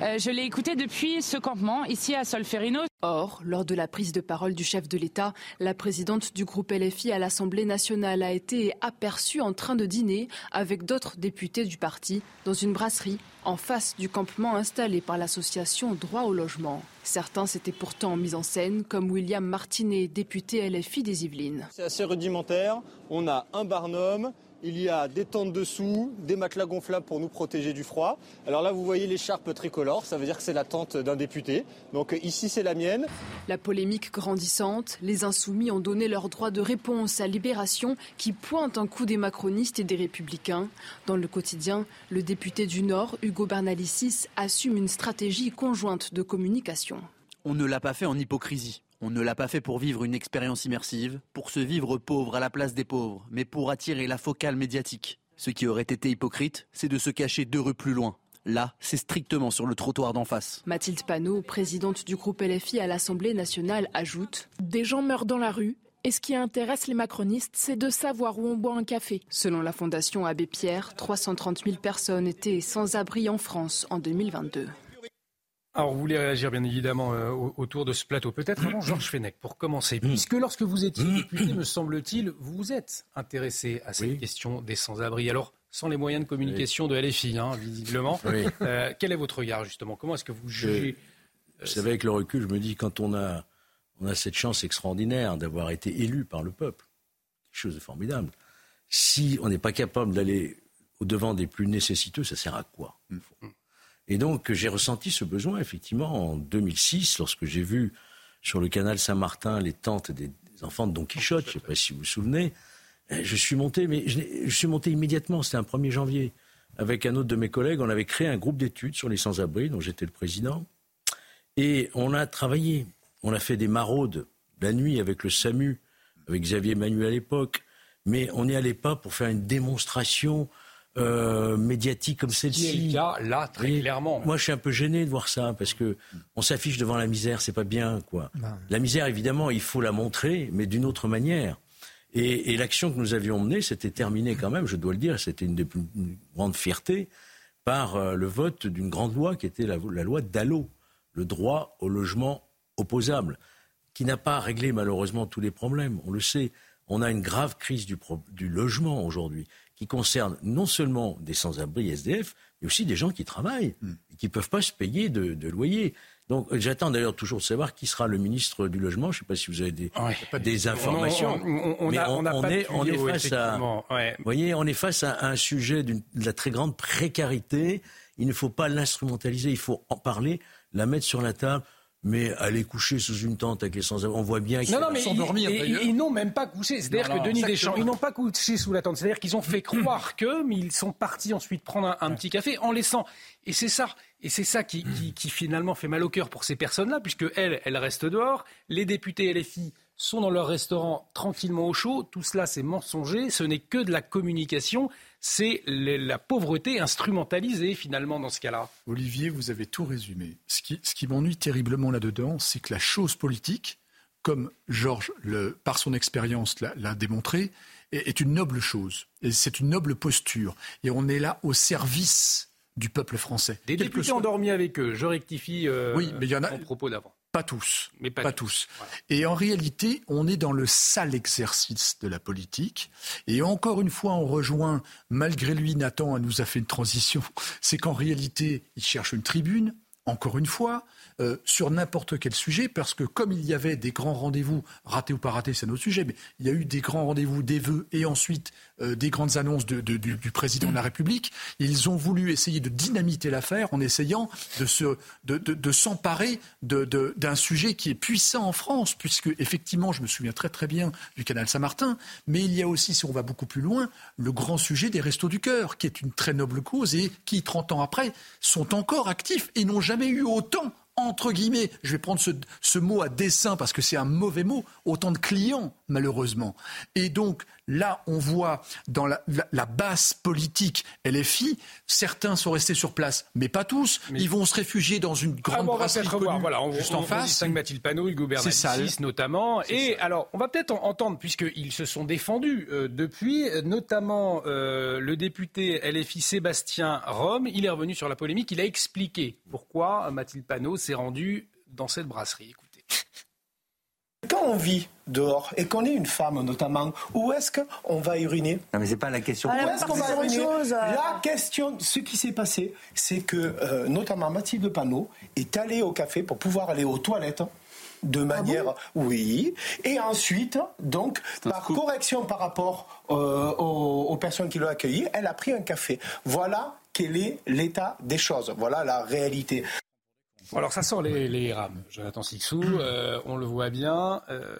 Euh, je l'ai écoutée depuis ce campement, ici à Solferino. Or, lors de la prise de parole du chef de l'État, la présidente du groupe LFI à l'Assemblée nationale a été aperçue en train de dîner avec d'autres députés du parti dans une brasserie en face du campement installé par l'association Droit au logement. Certains s'étaient pourtant mis en scène, comme William Martinet, député LFI des Yvelines. C'est assez rudimentaire. On a un barnum, il y a des tentes dessous, des matelas gonflables pour nous protéger du froid. Alors là, vous voyez l'écharpe tricolore, ça veut dire que c'est la tente d'un député. Donc ici, c'est la mienne. La polémique grandissante, les insoumis ont donné leur droit de réponse à Libération qui pointe un coup des macronistes et des républicains. Dans le quotidien, le député du Nord, Hugo Bernalicis, assume une stratégie conjointe de communication. On ne l'a pas fait en hypocrisie. On ne l'a pas fait pour vivre une expérience immersive, pour se vivre pauvre à la place des pauvres, mais pour attirer la focale médiatique. Ce qui aurait été hypocrite, c'est de se cacher deux rues plus loin. Là, c'est strictement sur le trottoir d'en face. Mathilde Panot, présidente du groupe LFI à l'Assemblée nationale, ajoute Des gens meurent dans la rue. Et ce qui intéresse les macronistes, c'est de savoir où on boit un café. Selon la Fondation Abbé Pierre, 330 000 personnes étaient sans abri en France en 2022. Alors, vous voulez réagir bien évidemment euh, autour de ce plateau. Peut-être avant Georges Fenech, pour commencer. Puisque lorsque vous étiez député, me semble-t-il, vous vous êtes intéressé à cette question des sans-abri. Alors, sans les moyens de communication de LFI, hein, visiblement. Euh, quel est votre regard, justement? Comment est-ce que vous jugez Vous savez, avec le recul, je me dis, quand on a, on a cette chance extraordinaire d'avoir été élu par le peuple, quelque chose de formidable, si on n'est pas capable d'aller au-devant des plus nécessiteux, ça sert à quoi et donc j'ai ressenti ce besoin effectivement en 2006 lorsque j'ai vu sur le canal Saint-Martin les tentes des, enfants de Don Quichotte, je ne sais pas si vous vous souvenez. Eh, je suis monté, mais je, je suis monté immédiatement, c'était un 1er janvier. Avec un autre de mes collègues, on avait créé un groupe d'études sur les sans-abri, dont j'étais le président. Et on a travaillé. On a fait des maraudes la nuit avec le SAMU, avec Xavier Manuel à l'époque. Mais on n'y allait pas pour faire une démonstration euh, médiatique comme celle-ci. là, très clairement. Moi, je suis un peu gêné de voir ça parce que on s'affiche devant la misère, c'est pas bien, quoi. La misère, évidemment, il faut la montrer, mais d'une autre manière. Et, l'action que nous avions menée, c'était terminé quand même, je dois le dire, c'était une des plus grandes fiertés par euh, le vote d'une grande loi qui était la, loi Dallot, le droit au logement opposable, qui n'a pas réglé malheureusement tous les problèmes. On le sait, on a une grave crise du, du logement aujourd'hui qui concerne non seulement des sans-abri SDF, mais aussi des gens qui travaillent hmm. et qui ne peuvent pas se payer de, loyer. Donc j'attends d'ailleurs toujours de savoir qui sera le ministre du logement. Je ne sais pas si vous avez des, des informations. On, est, on est face à, voyez, on est face à un sujet de la très grande précarité. Il ne faut pas l'instrumentaliser, il faut en parler, la mettre sur la table mais aller coucher sous une tente avec les sans-abri, on voit bien qu'ils non, non, mais ils, ils, n'ont même pas couché. C'est-à-dire que Denis Deschamps, ils n'ont pas couché sous la tente. C'est-à-dire qu'ils ont fait croire que, mais ils sont partis ensuite prendre un, petit café en laissant. Et c'est ça. Et c'est ça qui, qui, finalement fait mal au cœur pour ces personnes-là, puisque elles, elles restent dehors. Les députés LFI sont dans leur restaurant tranquillement au chaud. Tout cela, c'est mensonger. Ce n'est que de la communication c'est la pauvreté instrumentalisée finalement dans ce cas-là. Olivier, vous avez tout résumé. Ce qui, m'ennuie terriblement là-dedans, c'est que la chose politique, comme Georges, par son expérience, l'a démontré, est, une noble chose. Et c'est une noble posture. Et on est là au service du peuple français. Des députés endormis avec eux, je rectifie euh, oui, mais y en a... propos d'avant. Pas tous. Mais pas, tous. Et en réalité, on est dans le sale exercice de la politique. Et encore une fois, on rejoint, malgré lui, Nathan nous a fait une transition. *laughs* C'est qu'en réalité, il cherche une tribune, encore une fois. Euh, sur n'importe quel sujet, parce que comme il y avait des grands rendez-vous, ratés ou pas ratés, c'est notre sujet, mais il y a eu des grands rendez-vous, des vœux et ensuite euh, des grandes annonces du, président de la République, ils ont voulu essayer de dynamiter l'affaire en essayant de, de, s'emparer d'un sujet qui est puissant en France, puisque effectivement, je me souviens très très bien du canal Saint-Martin, mais il y a aussi, si on va beaucoup plus loin, le grand sujet des restos du cœur, qui est une très noble cause et qui, 30 ans après, sont encore actifs et n'ont jamais eu autant entre guillemets, je vais prendre ce, mot à dessein parce que c'est un mauvais mot, autant de clients, malheureusement. Et donc, là, on voit dans la, base politique LFI, certains sont restés sur place, mais pas tous. Ils vont se réfugier dans une grande ah bon, brasserie voilà, on, juste en face. Distingue Mathilde Panot, Hugo Bernalicis notamment. Et alors, on va peut-être entendre, puisqu'ils se sont défendus euh, depuis, notamment euh, le député LFI Sébastien Rome, il est revenu sur la polémique, il a expliqué pourquoi Mathilde Panot s'est rendue dans cette brasserie. Quand on vit dehors et qu'on est une femme notamment, où est-ce qu'on va uriner? Non mais c'est pas la question. où est-ce qu'on va uriner? La question, ce qui s'est passé, c'est que euh, notamment Mathilde Panot est allée au café pour pouvoir aller aux toilettes de ah manière, oui, et ensuite, donc, par correction par rapport euh, aux, aux, personnes qui l'ont accueilli, elle a pris un café. Voilà quel est l'état des choses. Voilà la réalité. Alors ça sort les, les rames. Jonathan Sixou, euh, on le voit bien. Euh,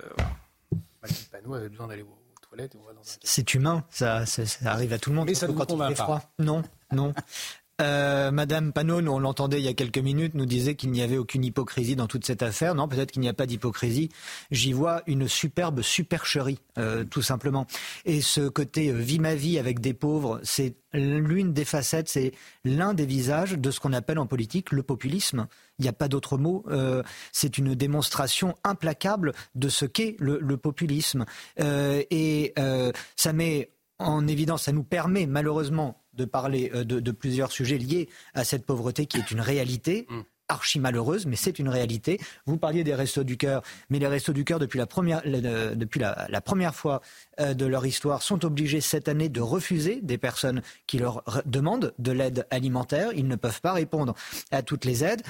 Mathilde Panot avait besoin d'aller aux, toilettes. C'est humain, ça, ça, arrive à tout le monde. Mais ça ne vous convainc pas. Froid. Non, non. *laughs* Euh, Madame Panot, on l'entendait il y a quelques minutes, nous disait qu'il n'y avait aucune hypocrisie dans toute cette affaire. Non, peut-être qu'il n'y a pas d'hypocrisie. J'y vois une superbe supercherie, euh, tout simplement. Et ce côté euh, vie ma vie avec des pauvres, c'est l'une des facettes, c'est l'un des visages de ce qu'on appelle en politique le populisme. Il n'y a pas d'autre mot. c'est une démonstration implacable de ce qu'est le populisme. et ça met en évidence, ça nous permet malheureusement de parler euh, de, plusieurs sujets liés à cette pauvreté qui est une réalité. Mm. archi malheureuse, mais c'est une réalité. Vous parliez des restos du cœur, mais les restos du cœur, depuis la première, depuis la, première fois euh, de leur histoire, sont obligés cette année de refuser des personnes qui leur demandent de l'aide alimentaire. Ils ne peuvent pas répondre à toutes les aides.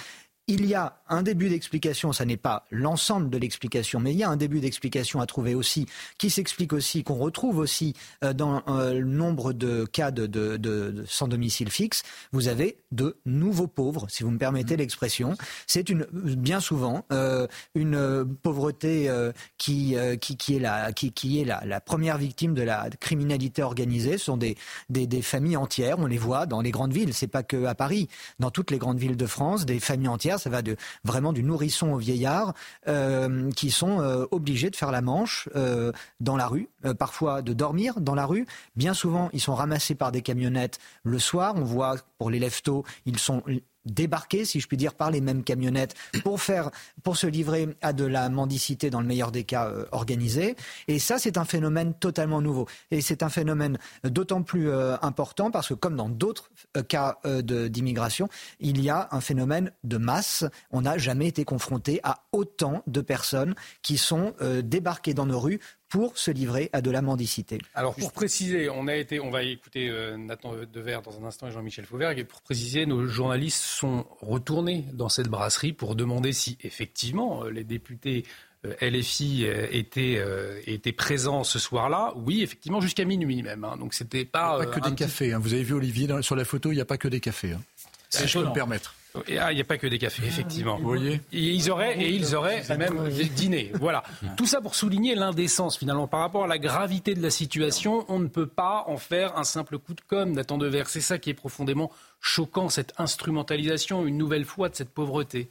Il y a un début d'explication, ça n'est pas l'ensemble de l'explication, mais il y a un début d'explication à trouver aussi, qui s'explique aussi, qu'on retrouve aussi euh, dans euh, le nombre de cas de, sans domicile fixe. Vous avez de nouveaux pauvres, si vous me permettez l'expression. C'est une bien souvent euh, une pauvreté qui, qui, est, la, qui, est la, première victime de la criminalité organisée. Ce sont des, des, des familles entières, on les voit dans les grandes villes, c'est pas que à Paris, dans toutes les grandes villes de France, des familles entières ça va de, vraiment du nourrisson au vieillard, euh, qui sont euh, obligés de faire la manche euh, dans la rue, parfois de dormir dans la rue. Bien souvent, ils sont ramassés par des camionnettes le soir. On voit pour les leftos, ils sont débarquer, si je puis dire, par les mêmes camionnettes pour faire, pour se livrer à de la mendicité dans le meilleur des cas euh, organisée. Et ça, c'est un phénomène totalement nouveau. Et c'est un phénomène d'autant plus euh, important parce que, comme dans d'autres euh, cas d'immigration, il y a un phénomène de masse. On n'a jamais été confronté à autant de personnes qui sont débarquées dans nos rues pour se livrer à de la mendicité. Alors pour préciser, on a été, on va écouter euh, Nathan Dever dans un instant et Jean-Michel Fauvergue, et pour préciser, nos journalistes sont retournés dans cette brasserie pour demander si effectivement euh, les députés euh, LFI étaient, étaient présents ce soir-là. Oui, effectivement, jusqu'à minuit même. Hein. Donc c'était pas. Il n'y a pas que des cafés. Hein. Vous avez vu Olivier sur la photo, il n'y a pas que des cafés. Hein. Si je peux me permettre. Ah, il n'y a pas que des cafés, effectivement. Vous voyez et ils auraient, et ils auraient même dîné. Voilà. Tout ça pour souligner l'indécence, finalement. Par rapport à la gravité de la situation, on ne peut pas en faire un simple coup de com', Nathan Devers. C'est ça qui est profondément choquant, cette instrumentalisation, une nouvelle fois, de cette pauvreté.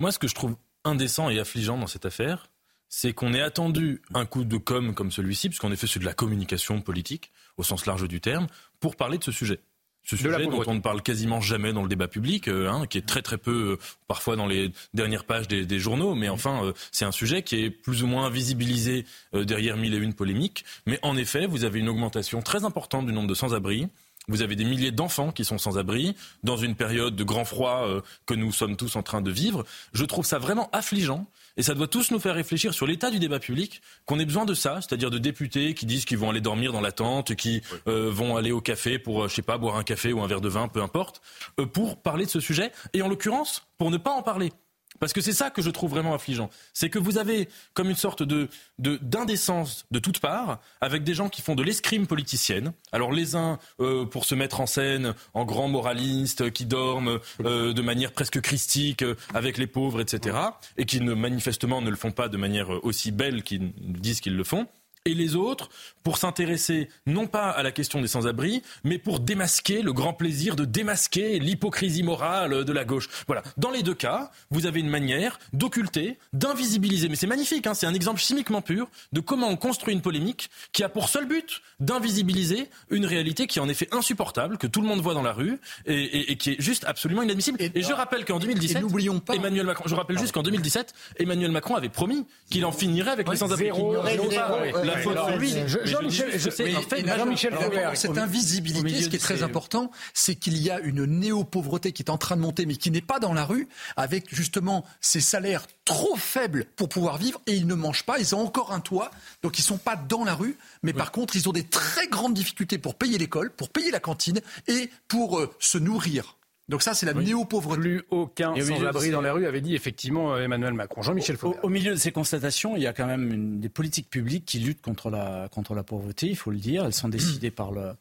Moi, ce que je trouve indécent et affligeant dans cette affaire, c'est qu'on ait attendu un coup de com' comme celui-ci, puisqu'en effet, c'est de la communication politique, au sens large du terme, pour parler de ce sujet. Ce sujet dont on ne parle quasiment jamais dans le débat public, euh, hein, qui est très très peu, euh, parfois dans les dernières pages des, journaux, mais enfin euh, c'est un sujet qui est plus ou moins visibilisé derrière mille et une polémiques. Mais en effet, vous avez une augmentation très importante du nombre de sans-abri. Vous avez des milliers d'enfants qui sont sans abri dans une période de grand froid que nous sommes tous en train de vivre. Je trouve ça vraiment affligeant et ça doit tous nous faire réfléchir sur l'état du débat public, qu'on ait besoin de ça, c'est-à-dire de députés qui disent qu'ils vont aller dormir dans la tente, qui euh, vont aller au café pour, euh, je sais pas, boire un café ou un verre de vin, peu importe, euh, pour parler de ce sujet, et en l'occurrence, pour ne pas en parler. Parce que c'est ça que je trouve vraiment affligeant. C'est que vous avez comme une sorte de, d'indécence de toutes parts, avec des gens qui font de l'escrime politicienne. Alors les uns euh, pour se mettre en scène en grands moralistes, qui dorment euh, de manière presque christique euh, avec les pauvres, etc. Et qui manifestement ne le font pas de manière aussi belle qu'ils disent qu'ils le font. Et les autres pour s'intéresser non pas à la question des sans-abri, mais pour démasquer le grand plaisir de démasquer l'hypocrisie morale de la gauche. Voilà. Dans les deux cas, vous avez une manière d'occulter, d'invisibiliser. Mais c'est magnifique, hein, c'est un exemple chimiquement pur de comment on construit une polémique qui a pour seul but d'invisibiliser une réalité qui est en effet insupportable, que tout le monde voit dans la rue et, qui est juste absolument inadmissible. Et, je rappelle qu'en 2017, n'oublions pas, Emmanuel Macron, je rappelle juste qu'en 2017, Emmanuel Macron avait promis qu'il en finirait avec les sans-abri Jean-Michel Cette invisibilité, ce qui est très important, c'est qu'il y a une néo-pauvreté qui est en train de monter, mais qui n'est pas dans la rue, avec justement ces salaires trop faibles pour pouvoir vivre, et ils ne mangent pas, ils ont encore un toit, donc ils ne sont pas dans la rue, mais par contre, ils ont des très grandes difficultés pour payer l'école, pour payer la cantine et pour euh, se nourrir. Donc ça, c'est la néo-pauvreté. Plus aucun sans-abri dans la rue, avait dit effectivement euh, Emmanuel Macron. Jean-Michel Au, au, milieu de ces constatations, il y a quand même une, des politiques publiques qui luttent contre la, contre la pauvreté, il faut le dire. Elles sont décidées par le,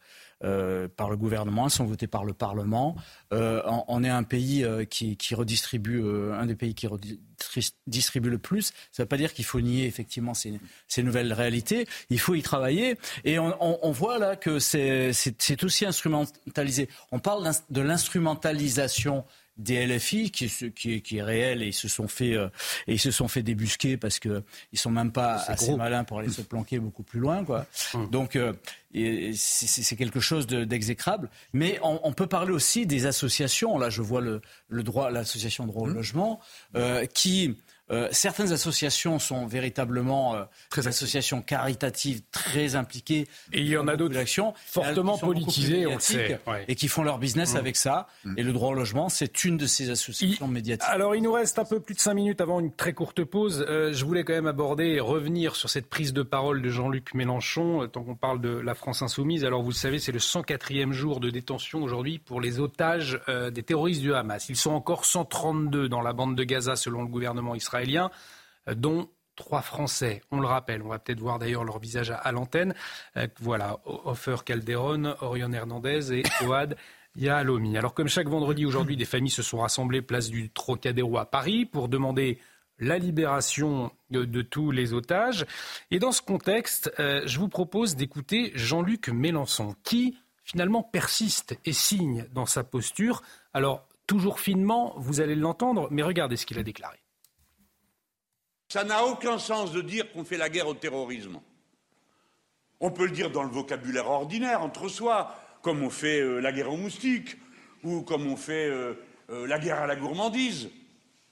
euh, par le gouvernement, elles sont votées par le Parlement. Euh, on, est un pays euh, qui, redistribue, un des pays qui redistribue le plus. Ça ne veut pas dire qu'il faut nier effectivement ces, nouvelles réalités. Il faut y travailler. Et on, on voit là que c'est aussi instrumentalisé. On parle de l'instrumentalisation des LFI qui, qui, qui, est réel et ils se sont fait euh, et ils se sont fait débusquer parce que ils sont même pas assez malins pour aller se planquer beaucoup plus loin quoi. Hum. Donc euh, c'est quelque chose d'exécrable. Mais on, on, peut parler aussi des associations. Là, je vois le, le droit, l'association droit au hum. logement, euh, qui euh, certaines associations sont véritablement euh, très associations caritatives très impliquées. Et il y en a d'autres fortement politisées, on sait, et qui font leur business mmh. avec ça. Mmh. Et le droit au logement, c'est une de ces associations médiatiques. Alors, il nous reste un peu plus de cinq minutes avant une très courte pause. Euh, je voulais quand même aborder et revenir sur cette prise de parole de Jean-Luc Mélenchon, tant qu'on parle de la France insoumise. Alors, vous le savez, c'est le 104e jour de détention aujourd'hui pour les otages des terroristes du Hamas. Ils sont encore 132 dans la bande de Gaza, selon le gouvernement israélien euh, dont trois Français. On le rappelle, on va peut-être voir d'ailleurs leur visage à, l'antenne. Euh, voilà, Offer Calderon, Orion Hernandez et *coughs* Oad Yahalomi. Alors comme chaque vendredi aujourd'hui, des familles se sont rassemblées place du Trocadéro à Paris pour demander la libération de, tous les otages. Et dans ce contexte, euh, je vous propose d'écouter Jean-Luc Mélenchon, qui finalement persiste et signe dans sa posture. Alors, toujours finement, vous allez l'entendre, mais regardez ce qu'il a déclaré. Ça n'a aucun sens de dire qu'on fait la guerre au terrorisme. On peut le dire dans le vocabulaire ordinaire, entre soi, comme on fait euh, la guerre aux moustiques, ou comme on fait euh, euh, la guerre à la gourmandise.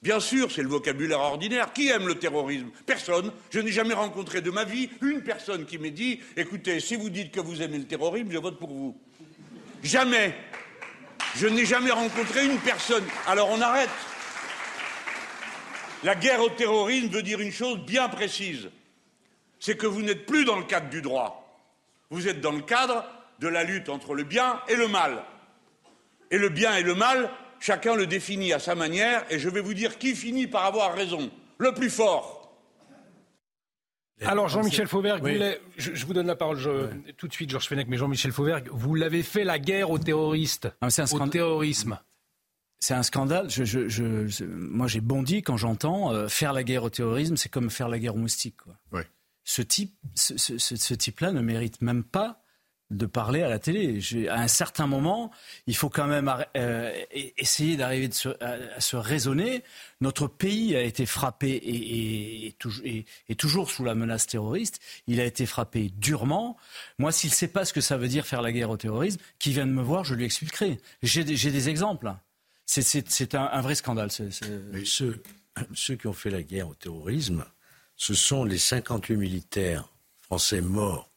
Bien sûr, c'est le vocabulaire ordinaire. Qui aime le terrorisme? Personne. Je n'ai jamais rencontré de ma vie une personne qui m'ait dit écoutez, si vous dites que vous aimez le terrorisme, je vote pour vous. Jamais. Je n'ai jamais rencontré une personne. Alors on arrête. La guerre au terrorisme veut dire une chose bien précise, c'est que vous n'êtes plus dans le cadre du droit, vous êtes dans le cadre de la lutte entre le bien et le mal. Et le bien et le mal, chacun le définit à sa manière, et je vais vous dire qui finit par avoir raison, le plus fort. Alors Jean-Michel Fauvergue, je, vous donne la parole tout de suite, Georges Fenech, mais Jean-Michel Fauvergue, vous l'avez fait la guerre aux terroristes, ah, au terrorisme c'est un scandale. Je, je, je, moi, j'ai bondi quand j'entends euh, faire la guerre au terrorisme, c'est comme faire la guerre aux moustiques. Quoi. Ce type, ce, ce, ce type-là ne mérite même pas de parler à la télé. À un certain moment, il faut quand même euh, essayer d'arriver à, se raisonner. Notre pays a été frappé et, et, et, toujours sous la menace terroriste. Il a été frappé durement. Moi, s'il ne sait pas ce que ça veut dire faire la guerre au terrorisme, qui vient de me voir, je lui expliquerai. J'ai des exemples. C'est un, vrai scandale. *clears throat* ceux, qui ont fait la guerre au terrorisme, ce sont les 58 militaires français morts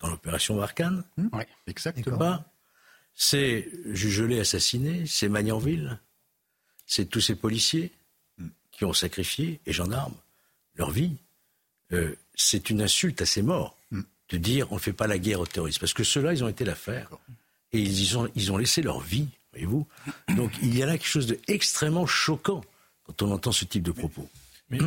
dans l'opération Barkhane. Hmm. Oui, exactement. C'est Jugelet assassiné, c'est Magnanville, c'est tous ces policiers hmm. qui ont sacrifié, et gendarmes, leur vie. Euh, c'est une insulte à ces morts hmm. de dire on ne fait pas la guerre au terrorisme. Parce que ceux-là, ils ont été l'affaire. Et ils ont, ils ont laissé leur vie voyez-vous Donc il y a là quelque chose d'extrêmement choquant quand on entend ce type de propos. Mais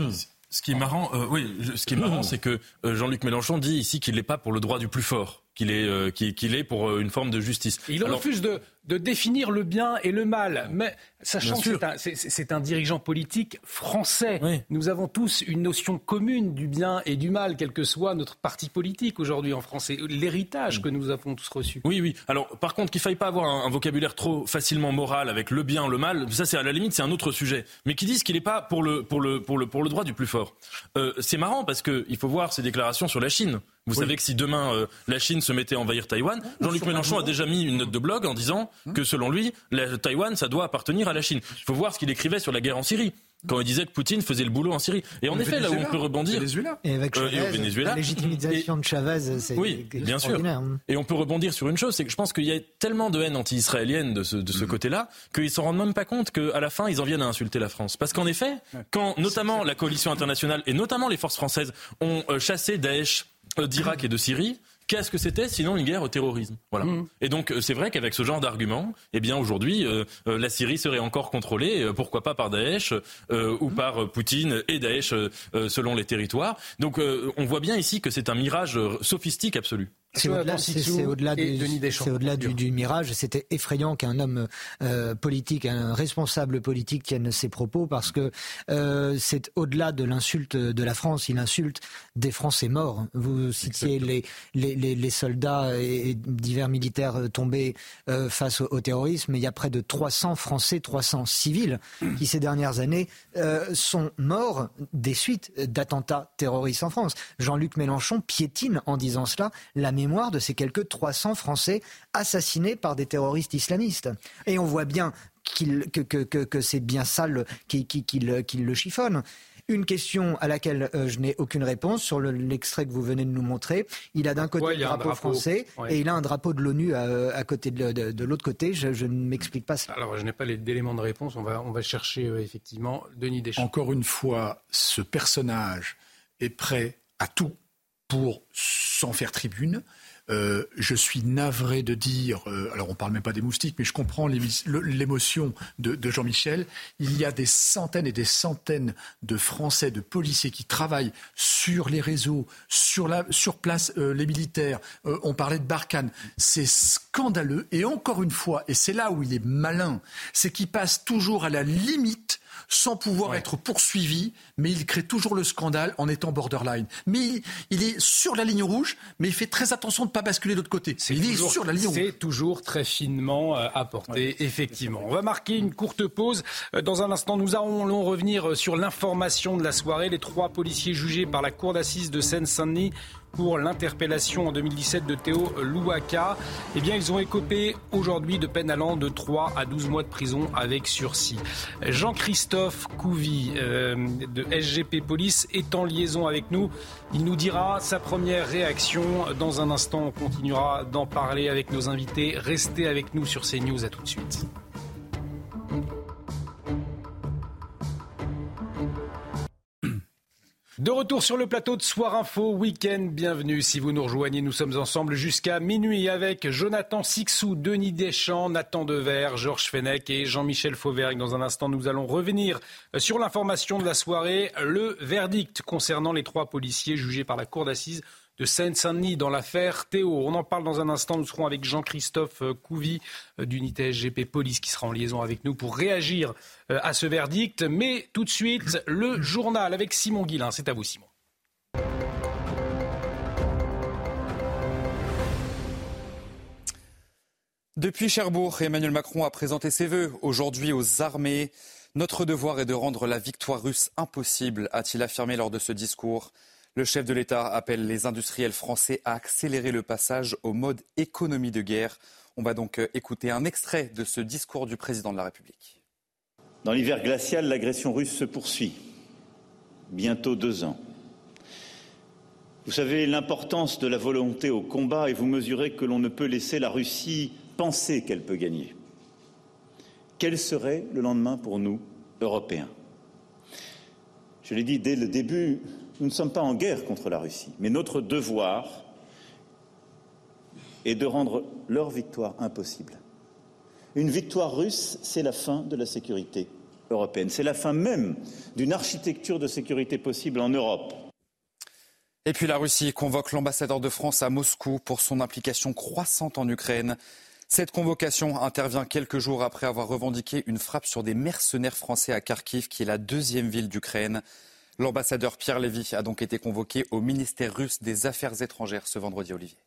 ce qui est marrant, euh, oui, ce qui est marrant, c'est que euh, Jean-Luc Mélenchon dit ici qu'il n'est pas pour le droit du plus fort. qu'il est, qu'il est pour une forme de justice. Il refuse de, de définir le bien et le mal. Mais sachant que c'est un, dirigeant politique français, nous avons tous une notion commune du bien et du mal, quel que soit notre parti politique aujourd'hui en France. C'est l'héritage que nous avons tous reçu. Oui, oui. Alors, par contre, qu'il ne faille pas avoir un, vocabulaire trop facilement moral avec le bien, le mal, ça, c'est à la limite, c'est un autre sujet. Mais qui disent qu'il n'est pas pour le, pour, le, pour, le, pour le droit du plus fort. Euh, c'est marrant parce qu'il faut voir ses déclarations sur la Chine. Vous savez que si demain euh, la Chine se mettait à envahir Taïwan, Jean-Luc Mélenchon a déjà mis une note de blog en disant. Que selon lui, la, Taïwan, ça doit appartenir à la Chine. Il faut voir ce qu'il écrivait sur la guerre en Syrie quand il disait que Poutine faisait le boulot en Syrie. Et en effet, là où on peut rebondir, Venezuela. Et avec euh, Chavez, Venezuela, la légitimisation de Chavez, c'est oui, bien sûr. Et on peut rebondir sur une chose, c'est que je pense qu'il y a tellement de haine anti-israélienne de ce, de ce mm. côté-là qu'ils s'en rendent même pas compte qu'à la fin ils en viennent à insulter la France. Parce qu'en effet, quand notamment la coalition internationale et notamment les forces françaises ont euh, chassé Daesh euh, d'Irak et de Syrie, Qu'est-ce que c'était sinon une guerre au terrorisme Voilà. Mmh. Et donc euh, c'est vrai qu'avec ce genre d'argument, eh bien aujourd'hui euh, euh, la Syrie serait encore contrôlée, pourquoi pas par Daesh ou mmh. par Poutine et Daesh selon les territoires. Donc on voit bien ici que c'est un mirage sophistique absolu. C'est au-delà, du, mirage. C'était effrayant qu'un homme euh, politique, un responsable politique tienne ces propos parce que euh, c'est au-delà de l'insulte de la France. Il insulte des Français morts. Vous citiez les, les, soldats et, divers militaires tombés euh, face au, terrorisme. Il y a près de 300 Français, 300 civils qui ces dernières années sont morts des suites d'attentats terroristes en France. Jean-Luc Mélenchon piétine en disant cela la mémoire de ces quelques 300 Français assassinés par des terroristes islamistes. Et on voit bien que, c'est bien ça qui, le chiffonne. Une question à laquelle euh, je n'ai aucune réponse sur l'extrait que vous venez de nous montrer. Il a d'un côté le drapeau, français et il a un drapeau de l'ONU euh, à, côté de, l'autre côté. Je, ne m'explique pas ça. Alors je n'ai pas d'éléments de réponse. On va, on va chercher euh, effectivement Denis Deschamps. Encore une fois, ce personnage est prêt à tout pour s'en faire tribune. Euh, je suis navré de dire, euh, alors on parle même pas des moustiques, mais je comprends l'émotion de, Jean-Michel. Il y a des centaines et des centaines de Français, de policiers qui travaillent sur les réseaux, sur, la, sur place, euh, les militaires. on parlait de Barkhane. C'est scandaleux. Et encore une fois, et c'est là où il est malin, c'est qu'il passe toujours à la limite sans pouvoir être poursuivi, mais il crée toujours le scandale en étant borderline. Mais il, est sur la ligne rouge, mais il fait très attention de ne pas basculer de l'autre côté. Il est sur la ligne rouge. C'est toujours très finement euh, apporté, effectivement. On va marquer une courte pause. Euh, dans un instant, nous allons revenir sur l'information de la soirée. Les trois policiers jugés par la cour d'assises de Seine-Saint-Denis pour l'interpellation en 2017 de Théo Louaka. Eh bien, ils ont écopé aujourd'hui de peine allant de 3 à 12 mois de prison avec sursis. Jean-Christophe Couvi euh, de SGP Police est en liaison avec nous. Il nous dira sa première réaction. Dans un instant, on continuera d'en parler avec nos invités. Restez avec nous sur CNews. À tout de suite. De retour sur le plateau de Soir Info Week-end, bienvenue si vous nous rejoignez. Nous sommes ensemble jusqu'à minuit avec Jonathan Sixou, Denis Deschamps, Nathan Dever, Georges Fenech et Jean-Michel Fauvergue. Dans un instant, nous allons revenir sur l'information de la soirée, le verdict concernant les trois policiers jugés par la cour d'assises de Seine-Saint-Denis dans l'affaire Théo. On en parle dans un instant. Nous serons avec Jean-Christophe euh, Couvi euh, d'unité SGP Police qui sera en liaison avec nous pour réagir euh, à ce verdict. Mais tout de suite, le journal avec Simon Guillain. C'est à vous, Simon. Depuis Cherbourg, Emmanuel Macron a présenté ses vœux aujourd'hui aux armées. Notre devoir est de rendre la victoire russe impossible, a-t-il affirmé lors de ce discours. Le chef de l'État appelle les industriels français à accélérer le passage au mode économie de guerre. On va donc euh, écouter un extrait de ce discours du président de la République. Dans l'hiver glacial, l'agression russe se poursuit. Bientôt deux ans. Vous savez l'importance de la volonté au combat et vous mesurez que l'on ne peut laisser la Russie penser qu'elle peut gagner. Quel serait le lendemain pour nous, Européens? Je l'ai dit dès le début nous ne sommes pas en guerre contre la Russie, mais notre devoir est de rendre leur victoire impossible. Une victoire russe, c'est la fin de la sécurité européenne, c'est la fin même d'une architecture de sécurité possible en Europe. Et puis la Russie convoque l'ambassadeur de France à Moscou pour son implication croissante en Ukraine. Cette convocation intervient quelques jours après avoir revendiqué une frappe sur des mercenaires français à Kharkiv, qui est la deuxième ville d'Ukraine. L'ambassadeur Pierre Lévy a donc été convoqué au ministère russe des Affaires étrangères ce vendredi, Olivier.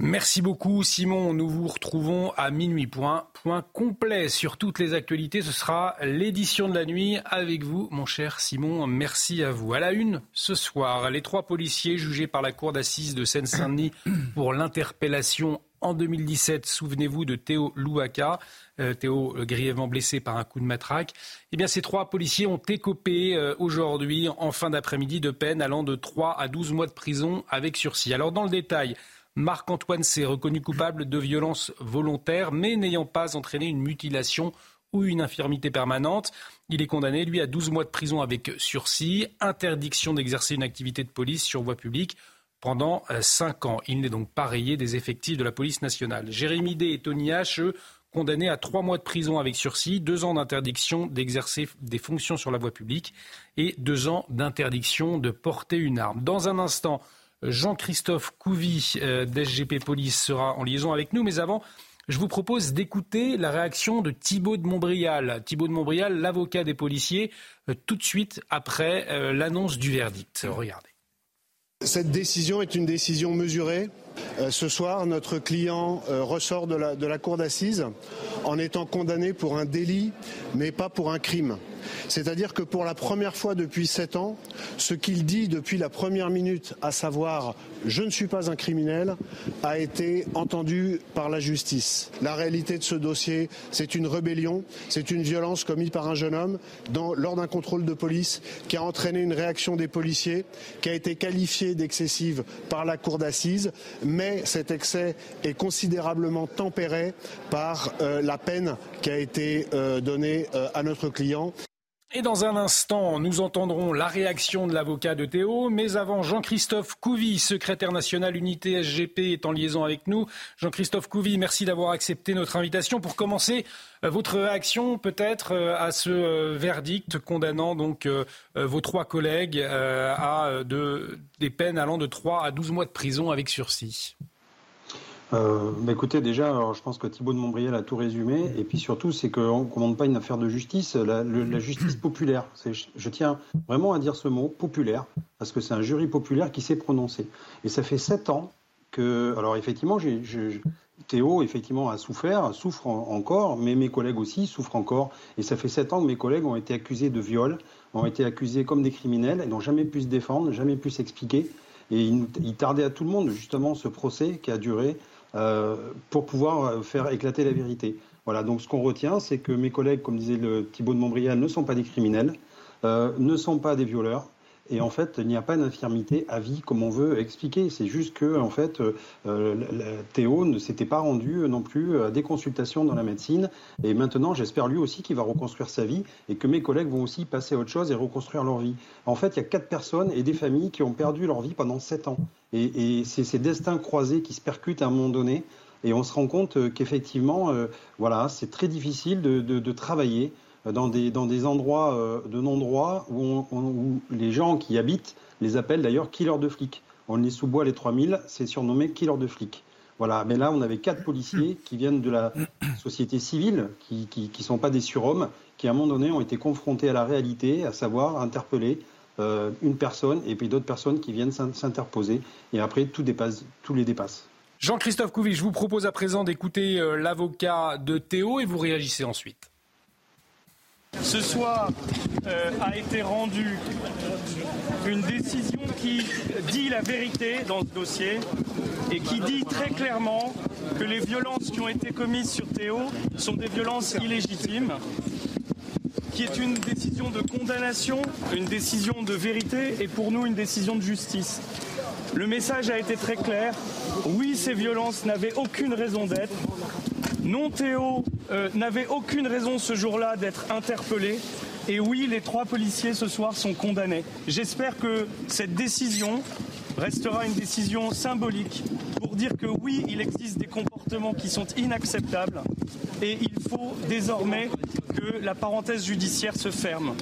Merci beaucoup Simon. Nous vous retrouvons à minuit. Point, point complet sur toutes les actualités. Ce sera l'édition de la nuit avec vous, mon cher Simon. Merci à vous. À la une, ce soir, les trois policiers jugés par la Cour d'assises de Seine-Saint-Denis pour l'interpellation en 2017, souvenez-vous de Théo Louaka, euh, Théo euh, grièvement blessé par un coup de matraque. Eh bien, ces trois policiers ont écopé euh, aujourd'hui, en fin d'après-midi, de peine allant de 3 à 12 mois de prison avec sursis. Alors, dans le détail, Marc-Antoine s'est reconnu coupable de violence volontaire, mais n'ayant pas entraîné une mutilation ou une infirmité permanente. Il est condamné, lui, à 12 mois de prison avec sursis, interdiction d'exercer une activité de police sur voie publique pendant euh, cinq ans. Il n'est donc pas rayé des effectifs de la police nationale. Jérémy D et Tony H, eux, condamnés à trois mois de prison avec sursis, deux ans d'interdiction d'exercer des fonctions sur la voie publique et deux ans d'interdiction de porter une arme. Dans un instant, Jean-Christophe Couvi euh, d'SGP Police sera en liaison avec nous, mais avant, je vous propose d'écouter la réaction de Thibault de Montbrial. Thibault de Montbrial, l'avocat des policiers, euh, tout de suite après l'annonce du verdict. Regardez. Cette décision est une décision mesurée? Euh, ce soir, notre client euh, ressort de la, de la cour d'assises en étant condamné pour un délit, mais pas pour un crime. C'est-à-dire que pour la première fois depuis sept ans, ce qu'il dit depuis la première minute, à savoir je ne suis pas un criminel, a été entendu par la justice. La réalité de ce dossier, c'est une rébellion, c'est une violence commise par un jeune homme lors d'un contrôle de police qui a entraîné une réaction des policiers, qui a été qualifiée d'excessive par la cour d'assises, mais cet excès est considérablement tempéré par euh, la peine qui a été euh, donnée euh, à notre client. Et dans un instant, nous entendrons la réaction de l'avocat de Théo. Mais avant, Jean-Christophe Couvi, secrétaire national unité SGP, est en liaison avec nous. Jean-Christophe Couvi, merci d'avoir accepté notre invitation. Pour commencer, euh, votre réaction peut-être euh, à ce euh, verdict condamnant donc vos trois collègues à des peines allant de 3 à 12 mois de prison avec sursis. Euh, bah écoutez, déjà, alors, je pense que Thibault de Montbriel a tout résumé. Et puis surtout, c'est qu'on ne commande pas une affaire de justice, la, la justice *clears throat* populaire. Je tiens vraiment à dire ce mot, populaire, parce que c'est un jury populaire qui s'est prononcé. Et ça fait sept ans que. Alors effectivement, Théo, effectivement, a souffert, souffre encore, mais mes collègues aussi souffrent encore. Et ça fait sept ans que mes collègues ont été accusés de viol, ont été accusés comme des criminels, et n'ont jamais pu se défendre, jamais pu s'expliquer. Et il, il, tardait à tout le monde, justement, ce procès qui a duré pour pouvoir euh, faire éclater la vérité. Voilà, donc ce qu'on retient, c'est que mes collègues, comme disait le Thibault de Montbrial, ne sont pas des criminels, euh, ne sont pas des violeurs, et en fait, il n'y a pas d'infirmité à vie comme on veut expliquer. C'est juste que, en fait, euh, Théo ne s'était pas rendu non plus à des consultations dans la médecine. Et maintenant, j'espère lui aussi qu'il va reconstruire sa vie et que mes collègues vont aussi passer à autre chose et reconstruire leur vie. En fait, il y a quatre personnes et des familles qui ont perdu leur vie pendant sept ans. Et, c'est ces destins croisés qui se percutent à un moment donné. Et on se rend compte qu'effectivement, euh, voilà, c'est très difficile de travailler dans des, dans des endroits euh, de non-droit où, les gens qui habitent les appellent d'ailleurs killers de flics. On est sous bois les 3000, c'est surnommé killer de flics. Voilà, mais là on avait quatre policiers qui viennent de la société civile, qui ne sont pas des surhommes, qui à un moment donné ont été confrontés à la réalité, à savoir interpeller euh, une personne et puis d'autres personnes qui viennent s'interposer. Et après, tout, les dépasse. Jean-Christophe Couvi, je vous propose à présent d'écouter euh, l'avocat de Théo et vous réagissez ensuite. Ce soir euh, a été rendue une décision qui dit la vérité dans ce dossier et qui dit très clairement que les violences qui ont été commises sur Théo sont des violences illégitimes, qui est une décision de condamnation, une décision de vérité et pour nous une décision de justice. Le message a été très clair. Oui, ces violences n'avaient aucune raison d'être. Non, Théo euh, n'avait aucune raison ce jour-là d'être interpellé. Et oui, les trois policiers ce soir sont condamnés. J'espère que cette décision restera une décision symbolique pour dire que oui, il existe des comportements qui sont inacceptables et il faut désormais que la parenthèse judiciaire se ferme.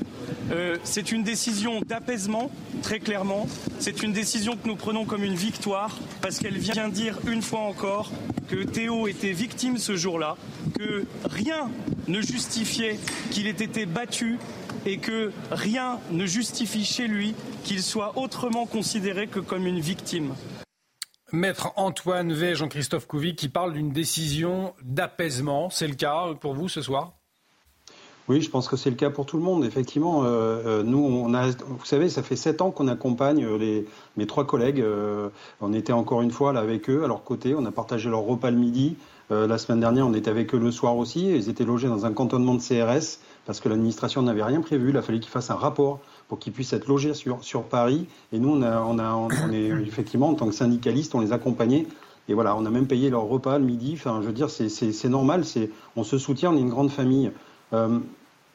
Euh, c'est une décision d'apaisement, très clairement. C'est une décision que nous prenons comme une victoire parce qu'elle vient dire une fois encore que Théo était victime ce jour-là, que rien ne justifiait qu'il ait été battu et que rien ne justifie chez lui qu'il soit autrement considéré que comme une victime. Maître Antoine V, Jean-Christophe Couvi, qui parle d'une décision d'apaisement. C'est le cas pour vous ce soir? Oui, je pense que c'est le cas pour tout le monde. Effectivement, euh, euh, nous, on a, vous savez, ça fait sept ans qu'on accompagne euh, les, mes trois collègues. on était encore une fois là avec eux, à leur côté. On a partagé leur repas le midi. La semaine dernière, on était avec eux le soir aussi. Ils étaient logés dans un cantonnement de CRS parce que l'administration n'avait rien prévu. Il a fallu qu'ils fassent un rapport pour qu'ils puissent être logés sur, Paris. Et nous, on est effectivement, en tant que syndicalistes, on les accompagnait. Et voilà, on a même payé leur repas le midi. Enfin, je veux dire, c'est normal. On se soutient, on est une grande famille. Euh,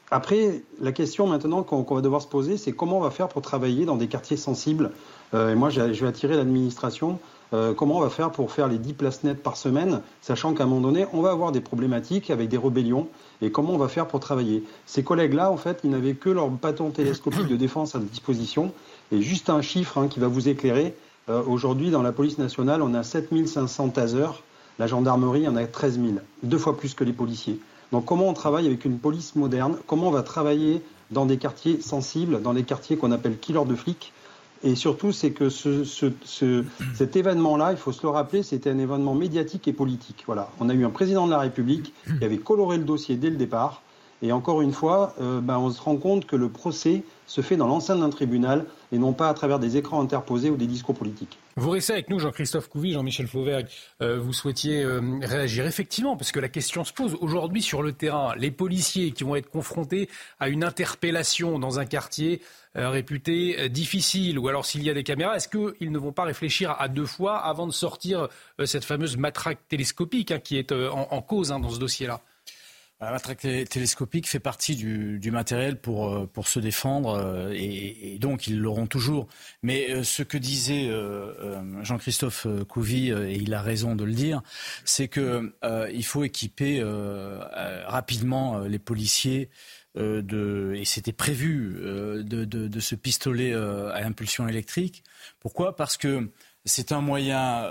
après, la question maintenant qu'on va devoir se poser, c'est comment on va faire pour travailler dans des quartiers sensibles. Euh, et moi, je vais attirer l'administration. Euh, comment on va faire pour faire les 10 places nettes par semaine, sachant qu'à un moment donné, on va avoir des problématiques avec des rébellions. Et comment on va faire pour travailler? Ces collègues-là, en fait, ils n'avaient que leur bâton télescopique de défense à disposition. Et juste un chiffre hein, qui va vous éclairer. Aujourd'hui, dans la police nationale, on a 7500 tasers. La gendarmerie en a 13 000, deux fois plus que les policiers. Donc comment on travaille avec une police moderne? Comment on va travailler dans des quartiers sensibles, dans des quartiers qu'on appelle killers de flics? Et surtout, c'est que ce, cet événement-là, il faut se le rappeler, c'était un événement médiatique et politique. Voilà, on a eu un président de la République qui avait coloré le dossier dès le départ. Et encore une fois, euh, ben, on se rend compte que le procès se fait dans l'enceinte d'un tribunal et non pas à travers des écrans interposés ou des discours politiques. Vous restez avec nous, Jean-Christophe Couvi, Jean-Michel Fauvergue. Euh, vous souhaitiez euh, réagir effectivement, parce que la question se pose aujourd'hui sur le terrain. Les policiers qui vont être confrontés à une interpellation dans un quartier réputé difficile, ou alors s'il y a des caméras, est-ce qu'ils ne vont pas réfléchir à deux fois avant de sortir cette fameuse matraque télescopique hein, qui est en, cause hein, dans ce dossier-là? La matraque télescopique fait partie du, matériel pour, euh, pour se défendre euh, et, donc ils l'auront toujours. Mais euh, ce que disait Jean-Christophe Couvi, et il a raison de le dire, c'est qu'il il faut équiper rapidement les policiers et c'était prévu de, ce pistolet à impulsion électrique. Pourquoi? Parce que c'est un moyen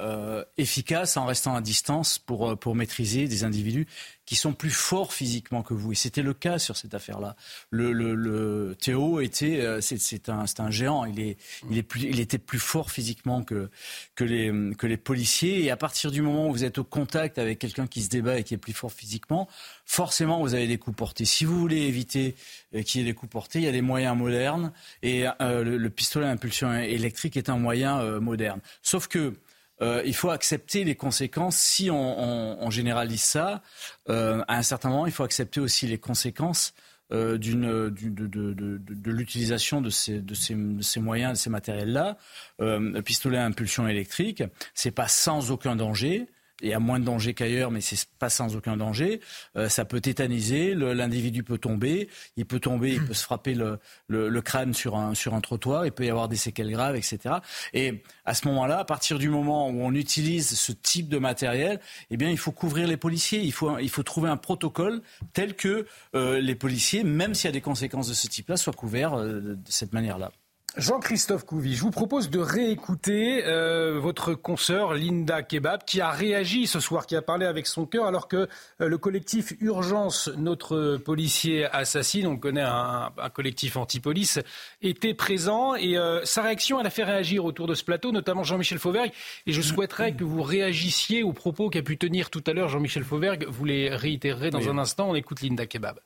efficace en restant à distance pour maîtriser des individus qui sont plus forts physiquement que vous. Et c'était le cas sur cette affaire-là. Le, le, Théo était, euh, c'est un, un, géant. Il, est, il, est plus, il était plus fort physiquement que, que, les, que les policiers. Et à partir du moment où vous êtes au contact avec quelqu'un qui se débat et qui est plus fort physiquement, forcément vous avez des coups portés. Si vous voulez éviter euh, qu'il y ait des coups portés, il y a des moyens modernes. Et euh, le, pistolet à impulsion électrique est un moyen moderne. Sauf que euh, il faut accepter les conséquences. Si on, généralise ça, euh, à un certain moment, il faut accepter aussi les conséquences euh, d'une, de, l'utilisation de ces, de, ces, de ces, moyens, de ces matériels-là. le pistolet à impulsion électrique, c'est pas sans aucun danger et à moins de danger qu'ailleurs, mais c'est pas sans aucun danger. Euh, ça peut tétaniser, l'individu peut tomber, il peut tomber, il peut se frapper le, crâne sur un, sur un trottoir, il peut y avoir des séquelles graves, etc. Et à ce moment-là, à partir du moment où on utilise ce type de matériel, eh bien, il faut couvrir les policiers. Il faut, il faut trouver un protocole tel que euh, les policiers, même s'il y a des conséquences de ce type-là, soient couverts euh, de cette manière-là. Jean-Christophe Couvi, je vous propose de réécouter euh, votre consoeur Linda Kebab qui a réagi ce soir, qui a parlé avec son cœur alors que euh, le collectif Urgence, notre policier assassine, on connaît un, collectif anti-police, était présent et euh, sa réaction, elle a fait réagir autour de ce plateau, notamment Jean-Michel Fauvergue. Et je souhaiterais que vous réagissiez aux propos qu'a pu tenir tout à l'heure Jean-Michel Fauvergue. Vous les réitérerez dans un instant. On écoute Linda Kebab.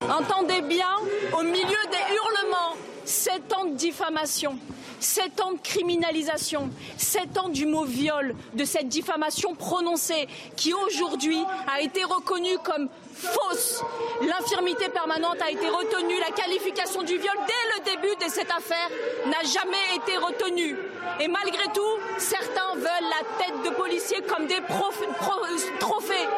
Entendez bien, au milieu des hurlements, sept ans de diffamation, sept ans de criminalisation, sept ans du mot viol, de cette diffamation prononcée qui aujourd'hui a été reconnue comme fausse. L'infirmité permanente a été retenue. La qualification du viol dès le début de cette affaire n'a jamais été retenue. Et malgré tout, certains veulent la tête de policier comme des trophées.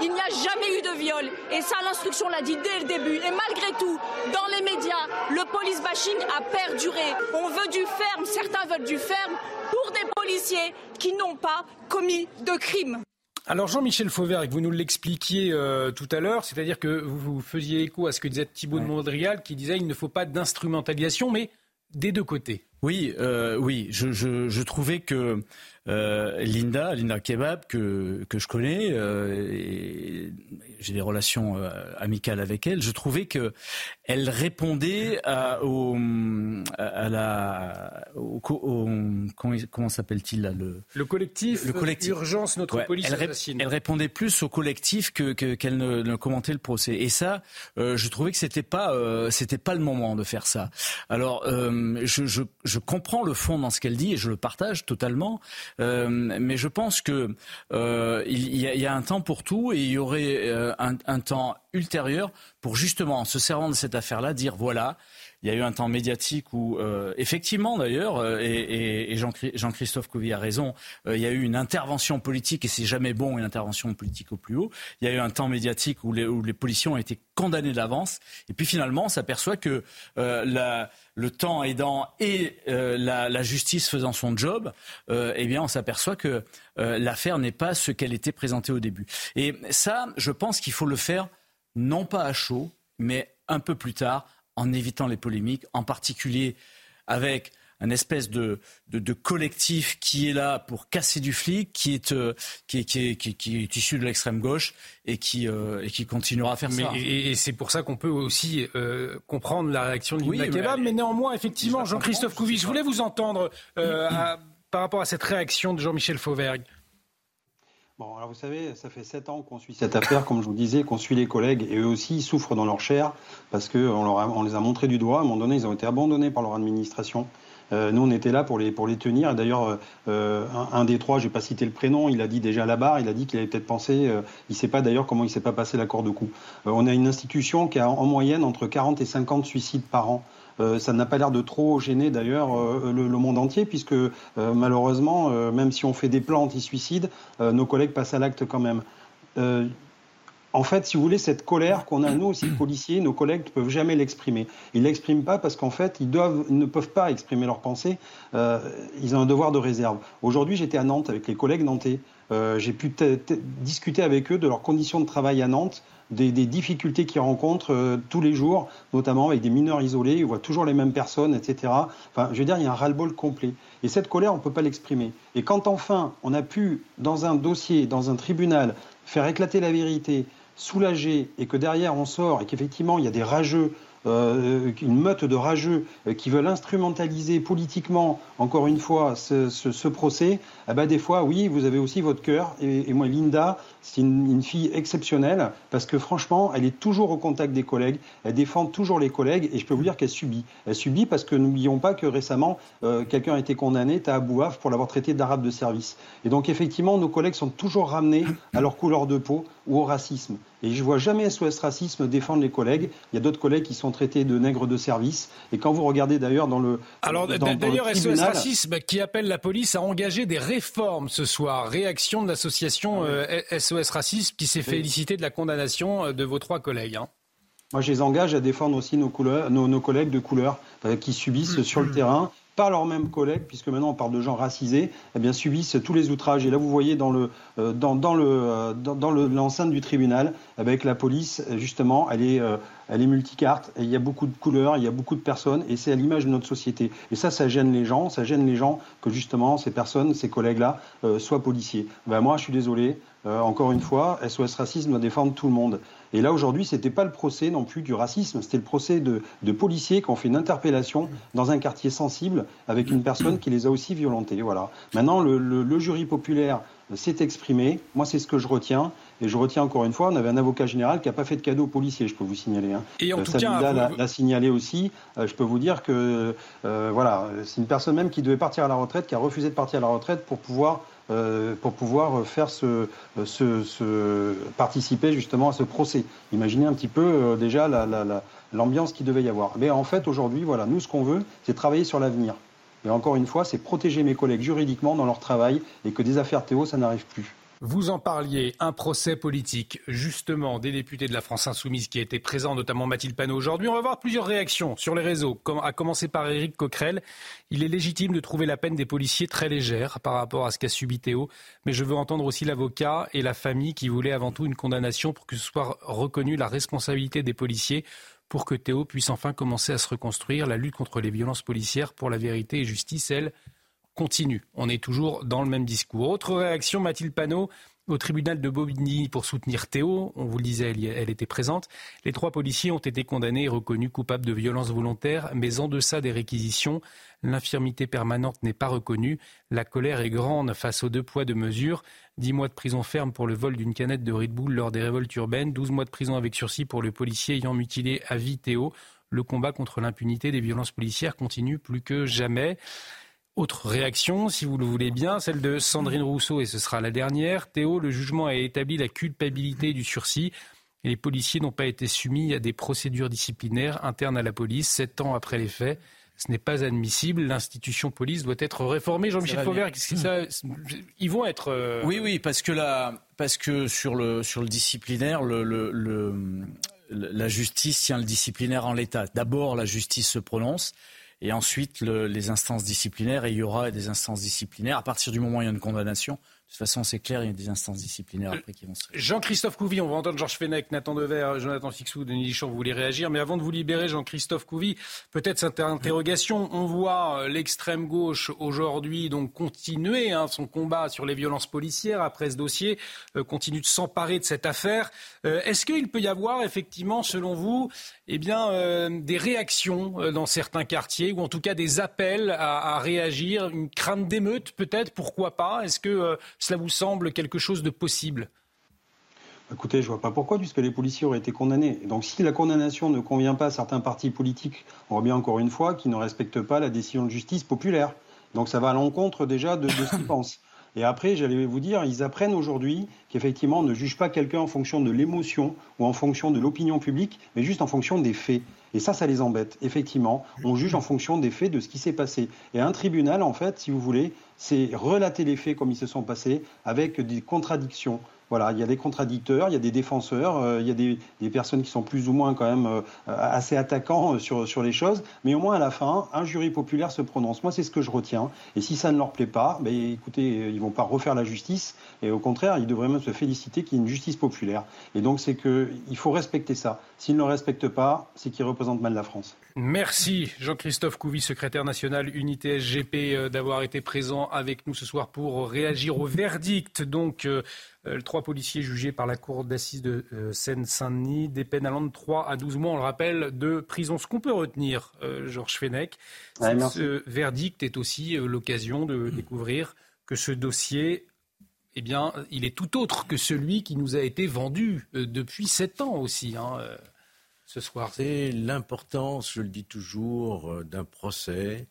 Il n'y a jamais eu de viol. Et ça, l'instruction l'a dit dès le début. Et malgré tout, dans les médias, le police bashing a perduré. On veut du ferme, certains veulent du ferme pour des policiers qui n'ont pas commis de crime. Alors Jean-Michel Fauvert, vous nous l'expliquiez euh, tout à l'heure, c'est-à-dire que vous, faisiez écho à ce que disait Thibault de Montréal, qui disait qu'il ne faut pas d'instrumentalisation, mais des deux côtés. Oui, euh, oui, je, je, je, trouvais que euh, Linda, Linda Kebab, que, que je connais, euh, j'ai des relations euh, amicales avec elle, je trouvais que elle répondait à, au, à la, au, comment, comment s'appelle-t-il là le, le collectif, le collectif urgence notre police elle, assassine. Elle répondait plus au collectif que qu'elle ne, ne, commentait le procès. Et ça, je trouvais que c'était pas c'était pas le moment de faire ça. Alors je, je, je comprends le fond dans ce qu'elle dit et je le partage totalement. Euh, mais je pense que euh, il, y a, un temps pour tout et il y aurait euh, un, temps ultérieur pour justement, en se servant de cette affaire-là, dire voilà. Il y a eu un temps médiatique où, effectivement d'ailleurs, et, Jean-Christophe Couvi a raison, il y a eu une intervention politique, et c'est jamais bon une intervention politique au plus haut. Il y a eu un temps médiatique où les, policiers ont été condamnés d'avance, et puis finalement on s'aperçoit que le temps aidant et euh, la, justice faisant son job, euh, eh bien, on s'aperçoit que euh, l'affaire n'est pas ce qu'elle était présentée au début. Et ça, je pense qu'il faut le faire non pas à chaud, mais un peu plus tard, en évitant les polémiques, en particulier avec un espèce de, de, collectif qui est là pour casser du flic, qui est, euh, qui est, qui est, qui est, issu de l'extrême gauche et qui, euh, et qui continuera à faire mais, ça. Et, c'est pour ça qu'on peut aussi euh, comprendre la réaction de oui, Kebab. Mais, néanmoins, effectivement, Jean-Christophe Couvi, je voulais vous entendre par rapport à cette réaction de Jean-Michel Fauvergue. Alors vous savez, ça fait sept ans qu'on suit cette affaire, comme je vous disais, qu'on suit les collègues, et eux aussi ils souffrent dans leur chair, parce qu'on on les a montrés du doigt. À un moment donné, ils ont été abandonnés par leur administration. Euh, nous, on était là pour les, tenir. Et d'ailleurs, euh, euh, un, des trois, je n'ai pas cité le prénom, il a dit déjà à la barre, il a dit qu'il avait peut-être pensé, il ne sait pas d'ailleurs comment il ne s'est pas passé l'accord de coup. on a une institution qui a en moyenne entre 40 et 50 suicides par an. Ça n'a pas l'air de trop gêner d'ailleurs le, monde entier, puisque malheureusement, même si on fait des plans anti-suicide, nos collègues passent à l'acte quand même en fait, si vous voulez, cette colère qu'on a, nous aussi, policiers, nos collègues ne peuvent jamais l'exprimer. Ils ne l'expriment pas parce qu'en fait, ils, doivent, ne peuvent pas exprimer leurs pensées. Euh, ils ont un devoir de réserve. Aujourd'hui, j'étais à Nantes avec les collègues nantais. Euh, j'ai pu discuter avec eux de leurs conditions de travail à Nantes, des, difficultés qu'ils rencontrent euh, tous les jours, notamment avec des mineurs isolés. Ils voient toujours les mêmes personnes, etc. Enfin, je veux dire, il y a un ras-le-bol complet. Et cette colère, on ne peut pas l'exprimer. Et quand enfin, on a pu, dans un dossier, dans un tribunal, faire éclater la vérité, soulagé et que derrière on sort et qu'effectivement il y a des rageux, euh, une meute de rageux euh, qui veulent instrumentaliser politiquement, encore une fois, ce, procès, eh ben des fois, oui, vous avez aussi votre cœur. Et, moi, Linda, c'est une, fille exceptionnelle parce que franchement, elle est toujours au contact des collègues, elle défend toujours les collègues et je peux vous dire qu'elle subit. Elle subit parce que n'oublions pas que récemment, euh, quelqu'un a été condamné, à Bouaf, pour l'avoir traité d'arabe de service. Et donc, effectivement, nos collègues sont toujours ramenés à leur couleur de peau ou au racisme. Et je vois jamais SOS Racisme défendre les collègues. Il y a d'autres collègues qui sont traités de nègres de service. Et quand vous regardez d'ailleurs dans le. Alors d'ailleurs, SOS Racisme qui appelle la police à engager des réformes ce soir. Réaction de l'association SOS euh, Racisme qui s'est félicité de la condamnation euh, de vos trois collègues. Hein. Moi, je les engage à défendre aussi nos, couleurs, nos, collègues de couleur euh, qui subissent mmh. sur le terrain par leurs mêmes collègues, puisque maintenant on parle de gens racisés, eh bien, subissent tous les outrages. Et là, vous voyez dans le euh, dans, le euh, dans, l'enceinte du tribunal, avec la police, justement, elle est euh, elle est multicarte. Et il y a beaucoup de couleurs, il y a beaucoup de personnes, et c'est à l'image de notre société. Et ça, ça gêne les gens, ça gêne les gens que justement ces personnes, ces collègues-là, soient policiers. Ben, moi, je suis désolé. encore une fois, SOS Racisme doit défendre tout le monde. Et là, aujourd'hui, ce n'était pas le procès non plus du racisme, c'était le procès de, policiers qui ont fait une interpellation dans un quartier sensible avec une personne qui les a aussi violentés. Voilà. Maintenant, le, jury populaire s'est exprimé. Moi, c'est ce que je retiens. Et je retiens encore une fois, on avait un avocat général qui n'a pas fait de cadeau aux policiers, je peux vous signaler. Hein. Et en euh, tout cas, l'a signalé aussi. Euh, je peux vous dire que euh, voilà, c'est une personne même qui devait partir à la retraite, qui a refusé de partir à la retraite pour pouvoir pour pouvoir faire ce, participer justement à ce procès. Imaginez un petit peu euh, déjà l'ambiance qu'il devait y avoir. Mais en fait, aujourd'hui, voilà, nous, ce qu'on veut, c'est travailler sur l'avenir. Et encore une fois, c'est protéger mes collègues juridiquement dans leur travail et que des affaires Théo, ça n'arrive plus. Vous en parliez, un procès politique, justement, des députés de la France Insoumise qui étaient présents, notamment Mathilde Panot aujourd'hui. On va voir plusieurs réactions sur les réseaux, à commencer par Éric Coquerel. Il est légitime de trouver la peine des policiers très légère par rapport à ce qu'a subi Théo, mais je veux entendre aussi l'avocat et la famille qui voulaient avant tout une condamnation pour que ce soit reconnu la responsabilité des policiers pour que Théo puisse enfin commencer à se reconstruire. La lutte contre les violences policières pour la vérité et justice, elle, continue. On est toujours dans le même discours. Autre réaction, Mathilde Panot, au tribunal de Bobigny pour soutenir Théo. On vous le disait, elle, était présente. Les trois policiers ont été condamnés et reconnus coupables de violences volontaires, mais en deçà des réquisitions. L'infirmité permanente n'est pas reconnue. La colère est grande face aux deux poids, de mesures. Dix mois de prison ferme pour le vol d'une canette de Red Bull lors des révoltes urbaines. Douze mois de prison avec sursis pour le policier ayant mutilé à vie Théo. Le combat contre l'impunité des violences policières continue plus que jamais. Autre réaction, si vous le voulez bien, celle de Sandrine Rousseau, et ce sera la dernière. Théo, le jugement a établi la culpabilité du sursis. Et les policiers n'ont pas été soumis à des procédures disciplinaires internes à la police, sept ans après les faits. Ce n'est pas admissible. L'institution police doit être réformée. Jean-Michel Fauvert, ils vont être. Euh, oui, oui, parce que, la, parce que sur, le, sur le disciplinaire, le, le, la justice tient le disciplinaire en l'état. D'abord, la justice se prononce et ensuite les instances disciplinaires, et il y aura des instances disciplinaires à partir du moment où il y a une condamnation. De toute façon, c'est clair, il y a des instances disciplinaires après qui vont se. Jean-Christophe Couvi, on va entendre Georges Fenech, Nathan Dever, Jonathan Sixou, Denis Deschamps, vous voulez réagir. Mais avant de vous libérer, Jean-Christophe Couvi, peut-être cette interrogation. On voit euh, l'extrême gauche aujourd'hui donc continuer hein, son combat sur les violences policières après ce dossier, euh, continue de s'emparer de cette affaire. Euh, est-ce qu'il peut y avoir effectivement, selon vous, eh bien, des réactions dans certains quartiers, ou en tout cas des appels à, à réagir, une crainte d'émeute peut-être, pourquoi pas? Est-ce que cela vous semble quelque chose de possible? Écoutez, je ne vois pas pourquoi, puisque les policiers auraient été condamnés. Donc si la condamnation ne convient pas à certains partis politiques, on voit bien encore une fois qu'ils ne respectent pas la décision de justice populaire. Donc ça va à l'encontre déjà de, ce qu'ils *coughs* pensent. Et après, j'allais vous dire, ils apprennent aujourd'hui qu'effectivement, on ne juge pas quelqu'un en fonction de l'émotion ou en fonction de l'opinion publique, mais juste en fonction des faits. Et ça, ça les embête. Effectivement, on juge en fonction des faits de ce qui s'est passé. Et un tribunal, en fait, si vous voulez, c'est relater les faits comme ils se sont passés avec des contradictions. Voilà, il y a des contradicteurs, il y a des défenseurs, euh, il y a des, personnes qui sont plus ou moins quand même euh, assez attaquants euh, sur, sur les choses, mais au moins à la fin, un jury populaire se prononce. Moi, c'est ce que je retiens. Et si ça ne leur plaît pas, ben, écoutez, ils vont pas refaire la justice, et au contraire, ils devraient même se féliciter qu'il y ait une justice populaire. Et donc, c'est qu'il faut respecter ça. S'ils ne le respectent pas, c'est qu'ils représentent mal la France. Merci Jean-Christophe Couvi, secrétaire national Unité SGP, d'avoir été présent avec nous ce soir pour réagir au verdict. Donc, euh, trois policiers jugés par la cour d'assises de euh, Seine-Saint-Denis, des peines allant de 3 à 12 mois, on le rappelle, de prison. Ce qu'on peut retenir, euh, Georges Fenech, ce verdict est aussi l'occasion de découvrir que ce dossier eh bien, il est tout autre que celui qui nous a été vendu depuis sept ans aussi, hein, ce soir. C'est l'importance, je le dis toujours, d'un procès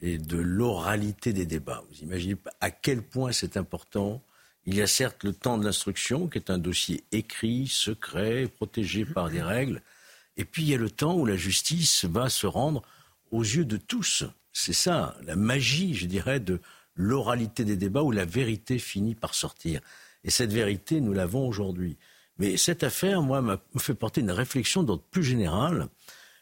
et de l'oralité des débats. Vous imaginez à quel point c'est important il y a certes le temps de l'instruction, qui est un dossier écrit, secret, protégé par des règles. Et puis il y a le temps où la justice va se rendre aux yeux de tous. C'est ça, la magie, je dirais, de l'oralité des débats où la vérité finit par sortir. Et cette vérité, nous l'avons aujourd'hui. Mais cette affaire, moi, me fait porter une réflexion d'ordre plus général.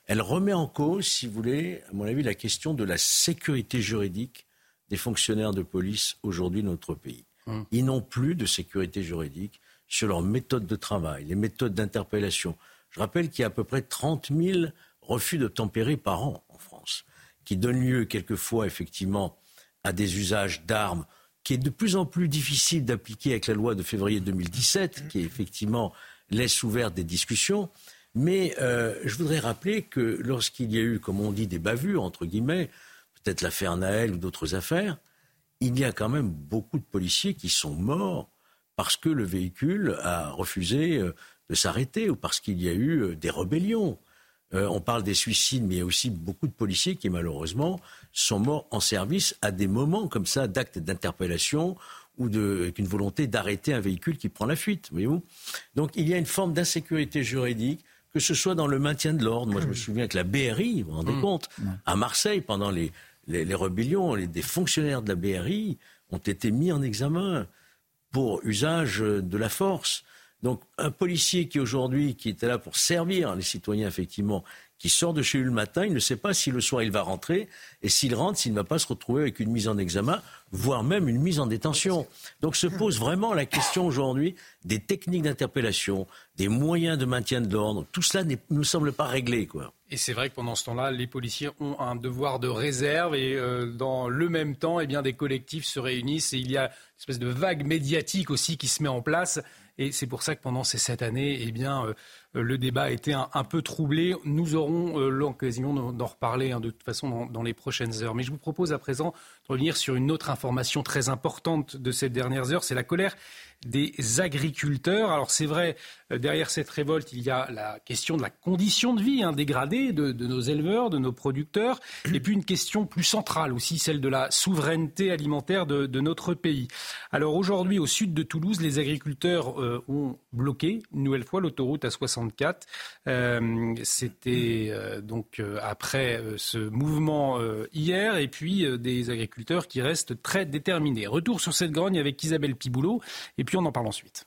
Elle remet en cause, si vous voulez, à mon avis, la question de la sécurité juridique des fonctionnaires de police aujourd'hui dans notre pays. Hum. Ils n'ont plus de sécurité juridique sur leurs méthodes de travail, les méthodes d'interpellation. Je rappelle qu'il y a à peu près 30 000 refus de tempérer par an en France, qui donnent lieu quelquefois effectivement à des usages d'armes qui est de plus en plus difficile d'appliquer avec la loi de février 2017, qui effectivement laisse ouverte des discussions. Mais euh, je voudrais rappeler que lorsqu'il y a eu, comme on dit, des bavures, entre guillemets, peut-être l'affaire Naël ou d'autres affaires, il y a quand même beaucoup de policiers qui sont morts parce que le véhicule a refusé euh, de s'arrêter ou parce qu'il y a eu euh, des rébellions. On parle des suicides, mais il y a aussi beaucoup de policiers qui, malheureusement, sont morts en service à des moments comme ça d'actes d'interpellation ou d'une volonté d'arrêter un véhicule qui prend la fuite. Voyez-vous Donc il y a une forme d'insécurité juridique, que ce soit dans le maintien de l'ordre. Moi, je me souviens que la BRI, vous vous rendez mmh. compte, à Marseille, pendant les, les, rébellions, les, des fonctionnaires de la BRI ont été mis en examen. pour usage de la force. Donc un policier qui aujourd'hui, qui était là pour servir les citoyens, effectivement, qui sort de chez lui le matin, il ne sait pas si le soir il va rentrer, et s'il rentre, s'il ne va pas se retrouver avec une mise en examen, voire même une mise en détention. Donc se pose vraiment la question aujourd'hui des techniques d'interpellation, des moyens de maintien de l'ordre. Tout cela ne nous semble pas réglé, quoi. Et c'est vrai que pendant ce temps-là, les policiers ont un devoir de réserve et euh, dans le même temps, eh bien, des collectifs se réunissent et il y a une espèce de vague médiatique aussi qui se met en place. Et c'est pour ça que pendant ces sept années, eh bien, euh, le débat a été un, peu troublé. Nous aurons euh, l'occasion d'en reparler hein, de toute façon dans, les prochaines heures. Mais je vous propose à présent de revenir sur une autre information très importante de ces dernières heures, c'est la colère des agriculteurs. Alors c'est vrai, euh, derrière cette révolte, il y a la question de la condition de vie hein, dégradée de, nos éleveurs, de nos producteurs, et puis une question plus centrale aussi, celle de la souveraineté alimentaire de, notre pays. Alors aujourd'hui, au sud de Toulouse, les agriculteurs euh, ont bloqué une nouvelle fois l'autoroute A64. Euh, c'était donc après ce mouvement hier, et puis des agriculteurs qui restent très déterminés. Retour sur cette grogne avec Isabelle Piboulot, et puis on en parle ensuite.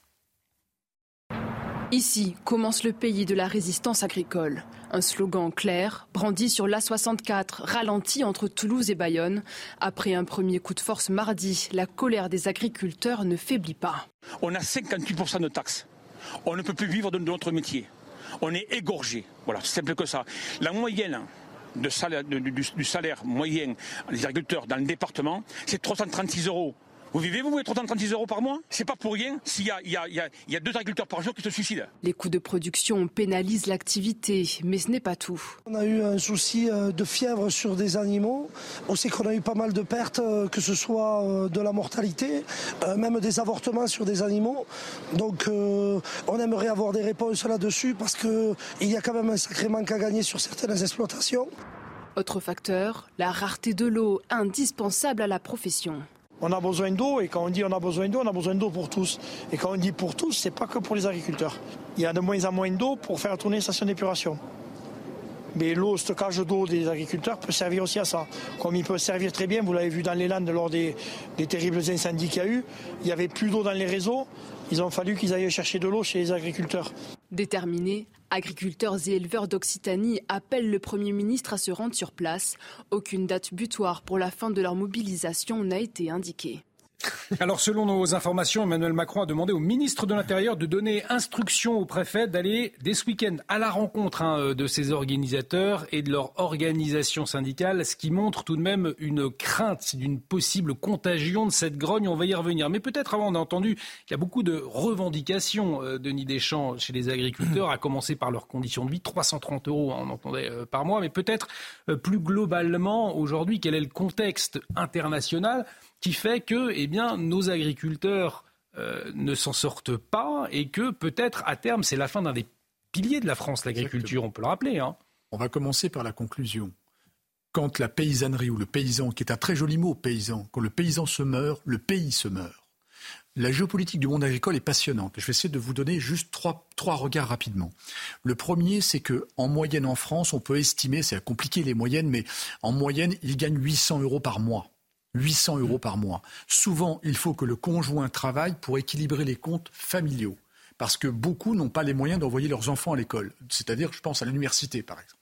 Ici commence le pays de la résistance agricole. Un slogan clair, brandi sur l'A64, ralenti entre Toulouse et Bayonne. Après un premier coup de force mardi, la colère des agriculteurs ne faiblit pas. On a 58% de taxes. On ne peut plus vivre de notre métier. On est égorgé. Voilà, c'est simple que ça. La moyenne du, salaire moyen des agriculteurs dans le département, c'est 336 euros. Vous vivez, vous, 336 euros par mois? C'est pas pour rien s'il y a, y, a, deux agriculteurs par jour qui se suicident. Les coûts de production pénalisent l'activité, mais ce n'est pas tout. On a eu un souci euh, de fièvre sur des animaux. On sait qu'on a eu pas mal de pertes, euh, que ce soit euh, de la mortalité, même des avortements sur des animaux. Donc on aimerait avoir des réponses là-dessus parce qu'il y a quand même un sacré manque à gagner sur certaines exploitations. Autre facteur, la rareté de l'eau, indispensable à la profession. On a besoin d'eau et quand on dit on a besoin d'eau, on a besoin d'eau pour tous. Et quand on dit pour tous, c'est pas que pour les agriculteurs. Il y a de moins en moins d'eau pour faire tourner les stations d'épuration. Mais l'eau, stockage d'eau des agriculteurs peut servir aussi à ça. Comme il peut servir très bien, vous l'avez vu dans les Landes lors des, terribles incendies qu'il y a eu, il n'y avait plus d'eau dans les réseaux. Ils ont fallu qu'ils aillent chercher de l'eau chez les agriculteurs. Déterminés, agriculteurs et éleveurs d'Occitanie appellent le Premier ministre à se rendre sur place. Aucune date butoir pour la fin de leur mobilisation n'a été indiquée. Alors, selon nos informations, Emmanuel Macron a demandé au ministre de l'Intérieur de donner instruction au préfet d'aller dès ce week-end à la rencontre hein, de ces organisateurs et de leur organisation syndicale, ce qui montre tout de même une crainte d'une possible contagion de cette grogne. On va y revenir. Mais peut-être avant, on a entendu qu'il y a beaucoup de revendications, euh, Denis Deschamps, chez les agriculteurs, à commencer par leurs conditions de vie. 330 euros, hein, on entendait euh, par mois. Mais peut-être euh, plus globalement, aujourd'hui, quel est le contexte international qui fait que eh bien, nos agriculteurs euh, ne s'en sortent pas et que peut-être à terme c'est la fin d'un des piliers de la France, l'agriculture, on peut le rappeler. Hein. On va commencer par la conclusion. Quand la paysannerie ou le paysan, qui est un très joli mot, paysan, quand le paysan se meurt, le pays se meurt. La géopolitique du monde agricole est passionnante. Je vais essayer de vous donner juste trois, trois regards rapidement. Le premier, c'est que en moyenne en France, on peut estimer, c'est compliqué les moyennes, mais en moyenne, ils gagnent 800 euros par mois. 800 euros par mois. Souvent, il faut que le conjoint travaille pour équilibrer les comptes familiaux. Parce que beaucoup n'ont pas les moyens d'envoyer leurs enfants à l'école. C'est-à-dire, je pense à l'université, par exemple.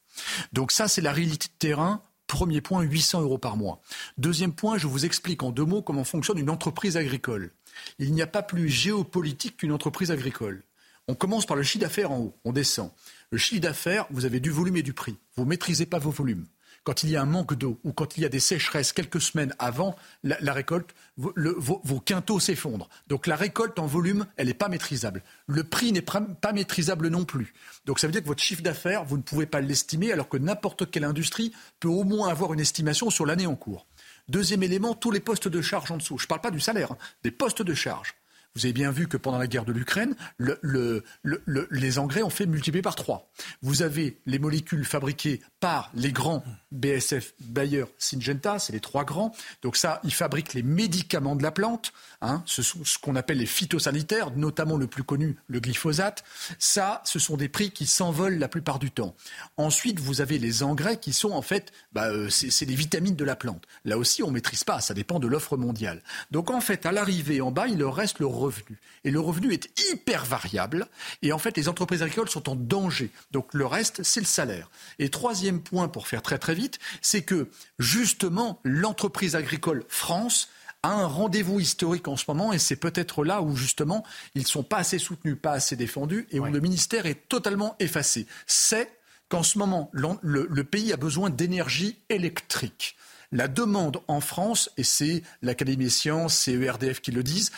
Donc ça, c'est la réalité de terrain. Premier point, 800 euros par mois. Deuxième point, je vous explique en deux mots comment fonctionne une entreprise agricole. Il n'y a pas plus géopolitique qu'une entreprise agricole. On commence par le chiffre d'affaires en haut, on descend. Le chiffre d'affaires, vous avez du volume et du prix. Vous ne maîtrisez pas vos volumes quand il y a un manque d'eau ou quand il y a des sécheresses quelques semaines avant la, récolte, vos, quintaux s'effondrent. Donc la récolte en volume, elle n'est pas maîtrisable. Le prix n'est pas maîtrisable non plus. Donc ça veut dire que votre chiffre d'affaires, vous ne pouvez pas l'estimer alors que n'importe quelle industrie peut au moins avoir une estimation sur l'année en cours. Deuxième élément, tous les postes de charge en dessous. Je ne parle pas du salaire, hein, des postes de charge. Vous avez bien vu que pendant la guerre de l'Ukraine, les engrais ont fait multiplier par trois. Vous avez les molécules fabriquées par les grands BSF, Bayer, Syngenta, c'est les trois grands. Donc ça, ils fabriquent les médicaments de la plante. Hein, ce ce qu'on appelle les phytosanitaires, notamment le plus connu, le glyphosate. Ça, ce sont des prix qui s'envolent la plupart du temps. Ensuite, vous avez les engrais qui sont en fait, bah, euh, c'est les vitamines de la plante. Là aussi, on ne maîtrise pas, ça dépend de l'offre mondiale. Donc en fait, à l'arrivée en bas, il leur reste le revenu. Et le revenu est hyper variable. Et en fait, les entreprises agricoles sont en danger. Donc le reste, c'est le salaire. Et troisième point, pour faire très très vite, c'est que justement, l'entreprise agricole France a un rendez-vous historique en ce moment et c'est peut-être là où justement ils ne sont pas assez soutenus, pas assez défendus et où le ministère est totalement effacé. C'est qu'en ce moment, le pays a besoin d'énergie électrique. La demande en France, et c'est l'Académie des sciences, c'est ERDF qui le disent,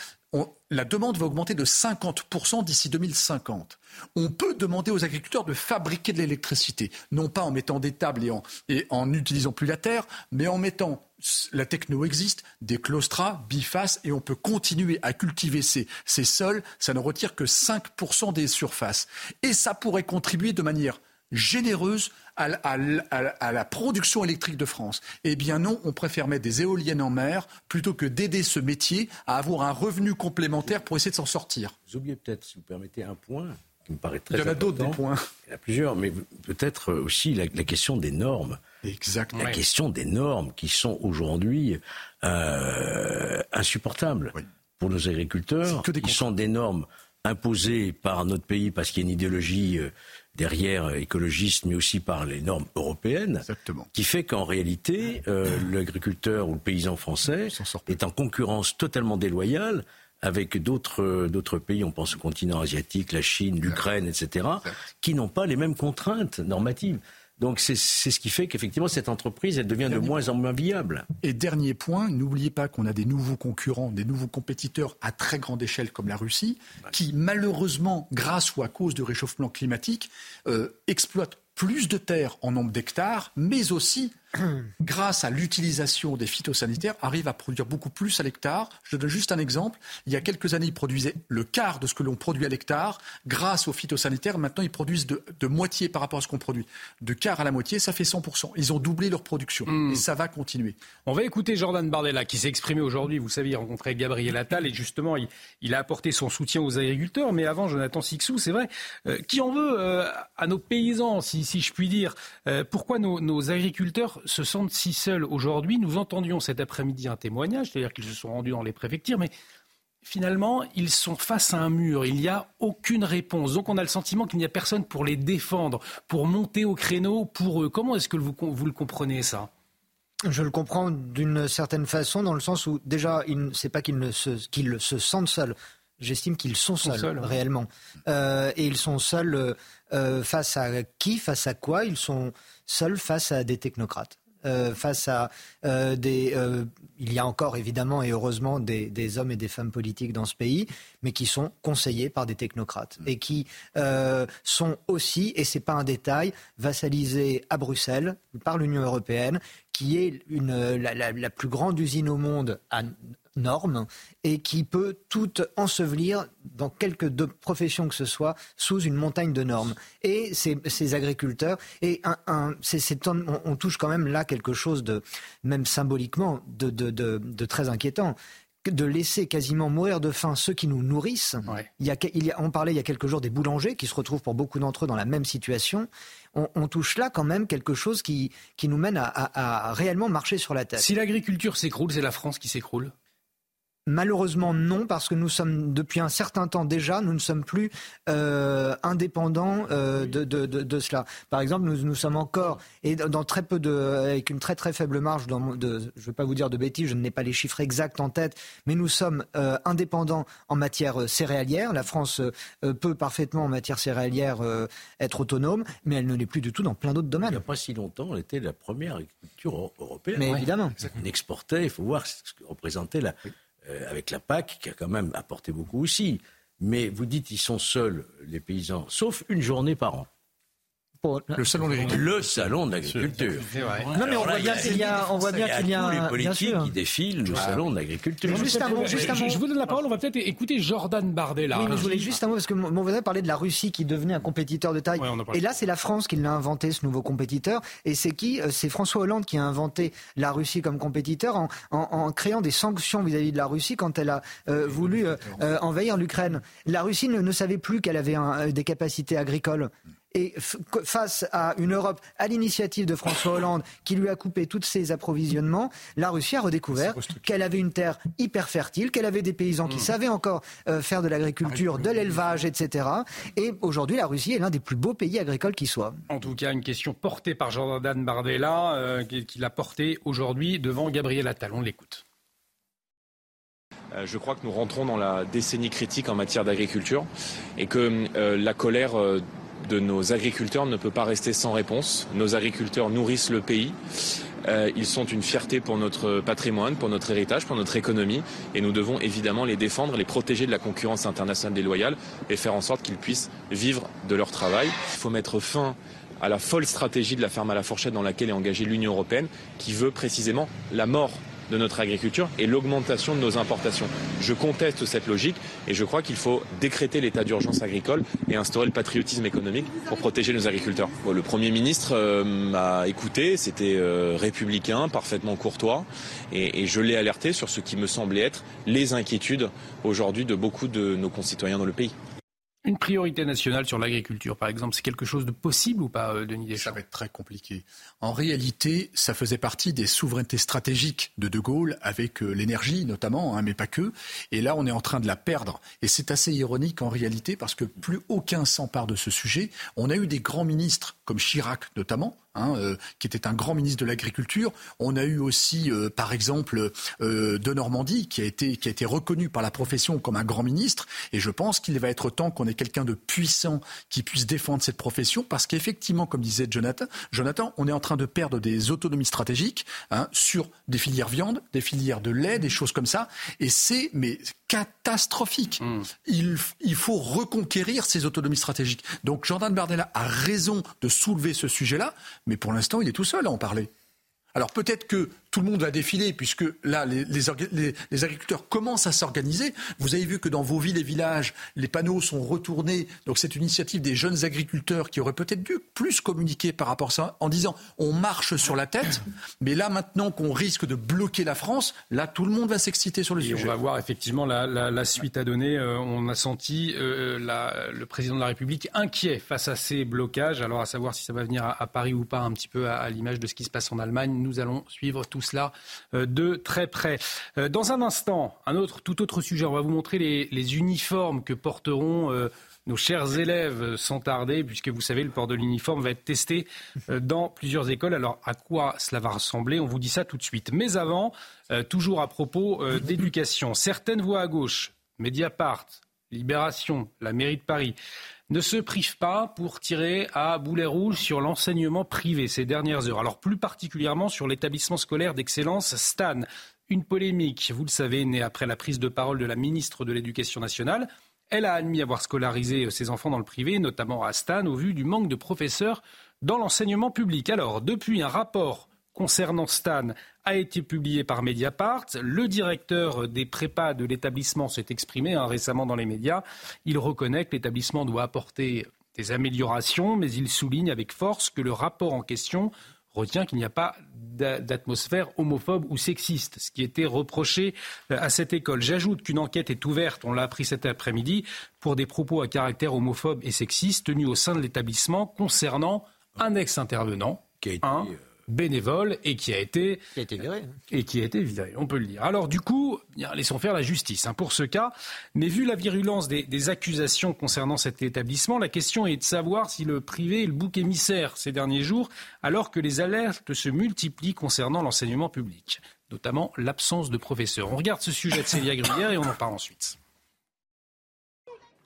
la demande va augmenter de 50% d'ici 2050. On peut demander aux agriculteurs de fabriquer de l'électricité, non pas en mettant des tables et en, n'utilisant plus la terre, mais en mettant la techno existe, des claustras, bifaces, et on peut continuer à cultiver ces, ces sols. Ça ne retire que 5% des surfaces. Et ça pourrait contribuer de manière généreuse à, la production électrique de France. Eh bien non, on préfère mettre des éoliennes en mer plutôt que d'aider ce métier à avoir un revenu complémentaire pour essayer de s'en sortir. Vous oubliez peut-être, si vous permettez, un point qui me paraît très important. Il y en a d'autres des points. Il y en a plusieurs, mais peut-être aussi la, question des normes. Exactement. La question des normes qui sont aujourd'hui euh, insupportables pour nos agriculteurs. qui sont des normes imposées par notre pays parce qu'il y a une idéologie euh, derrière écologistes, mais aussi par les normes européennes, qui fait qu'en réalité, euh, l'agriculteur ou le paysan français est en concurrence totalement déloyale avec d'autres d'autres pays, on pense au continent asiatique, la Chine, l'Ukraine, etc., qui n'ont pas les mêmes contraintes normatives. Donc c'est ce qui fait qu'effectivement cette entreprise, elle devient de moins en moins viable. Et dernier point, n'oubliez pas qu'on a des nouveaux concurrents, des nouveaux compétiteurs à très grande échelle comme la Russie, qui malheureusement, grâce ou à cause du réchauffement climatique, euh, exploitent plus de terres en nombre d'hectares, mais aussi *clears throat* grâce à l'utilisation des phytosanitaires, arrive à produire beaucoup plus à l'hectare. Je donne juste un exemple. Il y a quelques années, ils produisaient le quart de ce que l'on produit à l'hectare. Grâce aux phytosanitaires, maintenant, ils produisent de, moitié par rapport à ce qu'on produit. De quart à la moitié, ça fait 100%. Ils ont doublé leur production. Hmm. Et ça va continuer. On va écouter Jordan Bardella, qui s'est exprimé aujourd'hui. Vous savez, il a rencontré Gabriel Attal et justement, il, a apporté son soutien aux agriculteurs. Mais avant, Jonathan Sixou, c'est vrai, euh, qui en veut euh, à nos paysans, si, je puis dire euh, Pourquoi nos, nos agriculteurs se sentent si seuls aujourd'hui. Nous entendions cet après-midi un témoignage, c'est-à-dire qu'ils se sont rendus dans les préfectures, mais finalement, ils sont face à un mur. Il n'y a aucune réponse. Donc on a le sentiment qu'il n'y a personne pour les défendre, pour monter au créneau pour eux. Comment est-ce que vous, le comprenez ça? Je le comprends d'une certaine façon, dans le sens où déjà, c'est pas qu'ils se sentent seuls. J'estime qu'ils sont seuls, réellement. Euh, et ils sont seuls euh, face à qui, face à quoi? Ils sont seuls face à des technocrates. Euh, face à euh, des. Euh, il y a encore évidemment et heureusement des, hommes et des femmes politiques dans ce pays, mais qui sont conseillés par des technocrates mm. et qui sont aussi, et c'est pas un détail, vassalisés à Bruxelles par l'Union européenne, qui est une, la, plus grande usine au monde à normes et qui peut tout ensevelir dans quelque profession que ce soit sous une montagne de normes. Et ces, agriculteurs, et un, on, touche quand même là quelque chose de, même symboliquement, de, très inquiétant de laisser quasiment mourir de faim ceux qui nous nourrissent. Il, y a, il on parlait il y a quelques jours des boulangers qui se retrouvent pour beaucoup d'entre eux dans la même situation. On, touche là quand même quelque chose qui, qui nous mène à, à réellement marcher sur la tête. Si l'agriculture s'écroule, c'est la France qui s'écroule Malheureusement non, parce que nous sommes depuis un certain temps déjà, nous ne sommes plus euh, indépendants euh, de, de, de, cela. Par exemple, nous, nous sommes encore et dans très peu de, avec une très très faible marge. Dans, de, je ne vais pas vous dire de bêtises, je n'ai pas les chiffres exacts en tête, mais nous sommes euh, indépendants en matière céréalière. La France peut parfaitement en matière céréalière être autonome, mais elle ne l'est plus du tout dans plein d'autres domaines. Il n'y a pas si longtemps, elle était la première agriculture européenne. Mais évidemment, on exportait. Il faut voir ce que représentait la euh, avec la PAC, qui a quand même apporté beaucoup aussi. Mais vous dites ils sont seuls, les paysans, sauf une journée par an. Le salon de l'agriculture. Le salon de l'agriculture. Non, mais on voit bien qu'il y a, on voit bien qu'il y a, les politiques qui défilent le salon de l'agriculture. Juste un mot, juste un mot. Je vous donne la parole. On va peut-être écouter Jordan Bardella. Oui, mais je voulais juste un mot parce que mon voisin parlait de la Russie qui devenait un compétiteur de taille. et là, c'est la France qui l'a inventé ce nouveau compétiteur. Et c'est qui euh, C'est François Hollande qui a inventé la Russie comme compétiteur en, en, créant des sanctions vis-à-vis de la Russie quand elle a euh, voulu euh, envahir l'Ukraine. La Russie ne, ne, savait plus qu'elle avait un, des capacités agricoles. Et face à une Europe à l'initiative de François Hollande qui lui a coupé tous ses approvisionnements, la Russie a redécouvert qu'elle avait une terre hyper fertile, qu'elle avait des paysans qui mmh. savaient encore euh, faire de l'agriculture, de l'élevage, etc. Et aujourd'hui, la Russie est l'un des plus beaux pays agricoles qui soit. En tout cas, une question portée par Jordan Bardella, euh, qui l'a portée aujourd'hui devant Gabriel Attal. On l'écoute. Euh, je crois que nous rentrons dans la décennie critique en matière d'agriculture et que euh, la colère euh, de nos agriculteurs ne peut pas rester sans réponse. Nos agriculteurs nourrissent le pays. ils sont une fierté pour notre patrimoine, pour notre héritage, pour notre économie. Et nous devons évidemment les défendre, les protéger de la concurrence internationale déloyale et faire en sorte qu'ils puissent vivre de leur travail. Il faut mettre fin à la folle stratégie de la ferme à la fourchette dans laquelle est engagée l'Union européenne, qui veut précisément la mort de notre agriculture et l'augmentation de nos importations. Je conteste cette logique et je crois qu'il faut décréter l'état d'urgence agricole et instaurer le patriotisme économique pour protéger nos agriculteurs. le Premier ministre euh, m'a écouté, c'était euh, républicain, parfaitement courtois et, et je l'ai alerté sur ce qui me semblait être les inquiétudes aujourd'hui de beaucoup de nos concitoyens dans le pays. Une priorité nationale sur l'agriculture, par exemple, c'est quelque chose de possible ou pas, euh, Denis Deschamps? Ça va être très compliqué. En réalité, ça faisait partie des souverainetés stratégiques de De Gaulle, avec euh, l'énergie notamment, hein, mais pas que. Et là, on est en train de la perdre. Et c'est assez ironique en réalité, parce que plus aucun s'empare de ce sujet. On a eu des grands ministres, comme Chirac notamment, Hein, euh, qui était un grand ministre de l'Agriculture. On a eu aussi, euh, par exemple, euh, de Normandie, qui a, été, qui a été reconnu par la profession comme un grand ministre. Et je pense qu'il va être temps qu'on ait quelqu'un de puissant qui puisse défendre cette profession, parce qu'effectivement, comme disait Jonathan, Jonathan, on est en train de perdre des autonomies stratégiques hein, sur des filières viande, des filières de lait, des choses comme ça. Et c'est mais catastrophique. Hmm. Il, il faut reconquérir ces autonomies stratégiques. Donc Jordan Bardella a raison de soulever ce sujet-là, mais pour l'instant, il est tout seul à en parler. Alors peut-être que tout le monde va défiler, puisque là, les, les, agriculteurs commencent à s'organiser. Vous avez vu que dans vos villes et villages, les panneaux sont retournés. Donc c'est une initiative des jeunes agriculteurs qui auraient peut-être dû plus communiquer par rapport à ça, en disant on marche sur la tête. Mais là, maintenant qu'on risque de bloquer la France, là, tout le monde va s'exciter sur le sujet. On va voir effectivement la, suite à donner. Euh, on a senti euh, le président de la République inquiet face à ces blocages. Alors à savoir si ça va venir à, Paris ou pas, un petit peu à, à l'image de ce qui se passe en Allemagne. Nous allons suivre tout cela euh, de très près. Euh, dans un instant, un autre, tout autre sujet, on va vous montrer les, uniformes que porteront euh, nos chers élèves sans tarder, puisque vous savez, le port de l'uniforme va être testé dans plusieurs écoles. Alors, à quoi cela va ressembler? On vous dit ça tout de suite. Mais avant, toujours à propos d'éducation, certaines voix à gauche, Mediapart, Libération, la mairie de Paris, ne se prive pas pour tirer à boulet rouge sur l'enseignement privé ces dernières heures. Alors plus particulièrement sur l'établissement scolaire d'excellence Stan. Une polémique, vous le savez, née après la prise de parole de la ministre de l'Éducation nationale. Elle a admis avoir scolarisé ses enfants dans le privé, notamment à Stan, au vu du manque de professeurs dans l'enseignement public. Alors, depuis un rapport concernant Stan a été publié par Mediapart. Le directeur des prépas de l'établissement s'est exprimé hein, récemment dans les médias. Il reconnaît que l'établissement doit apporter des améliorations, mais il souligne avec force que le rapport en question retient qu'il n'y a pas d'atmosphère homophobe ou sexiste, ce qui était reproché euh, à cette école. J'ajoute qu'une enquête est ouverte, on l'a appris cet après-midi, pour des propos à caractère homophobe et sexiste tenus au sein de l'établissement concernant un ex-intervenant, euh, bénévole et qui a été, qui a été viré. Et qui a été viré, on peut le dire. Alors du coup, laissons faire la justice hein, pour ce cas. Mais vu la virulence des, des, accusations concernant cet établissement, la question est de savoir si le privé est le bouc émissaire ces derniers jours, alors que les alertes se multiplient concernant l'enseignement public, notamment l'absence de professeurs. On regarde ce sujet de Célia Gruyère et on en parle ensuite.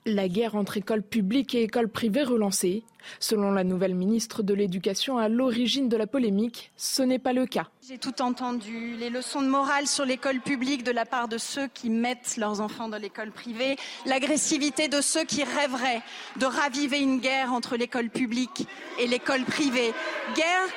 La guerre entre écoles publiques et écoles privées relancée. Selon la nouvelle ministre de l'Éducation à l'origine de la polémique, ce n'est pas le cas. J'ai tout entendu, les leçons de morale sur l'école publique de la part de ceux qui mettent leurs enfants dans l'école privée, l'agressivité de ceux qui rêveraient de raviver une guerre entre l'école publique et l'école privée. Guerre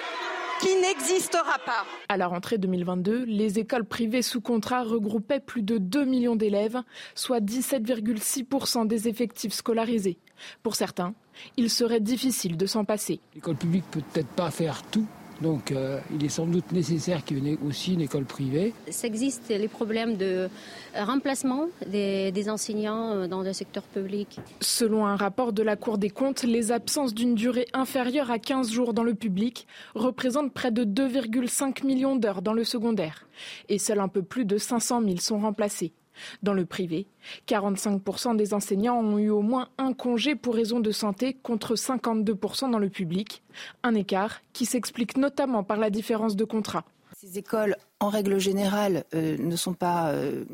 qui n'existera pas. À la rentrée 2022, les écoles privées sous contrat regroupaient plus de 2 millions d'élèves, soit 17,6% des effectifs scolarisés. Pour certains, il serait difficile de s'en passer. L'école publique peut peut-être pas faire tout, Donc euh, il est sans doute nécessaire qu'il y ait aussi une école privée. Ça existe les problèmes de remplacement des, des, enseignants euh, dans le secteur public. Selon un rapport de la Cour des comptes, les absences d'une durée inférieure à 15 jours dans le public représentent près de 2,5 millions d'heures dans le secondaire. Et seuls un peu plus de 500 000 sont remplacés. Dans le privé, 45% des enseignants ont eu au moins un congé pour raison de santé contre 52% dans le public, un écart qui s'explique notamment par la différence de contrat. Ces écoles, en règle générale, euh, ne sont pas euh,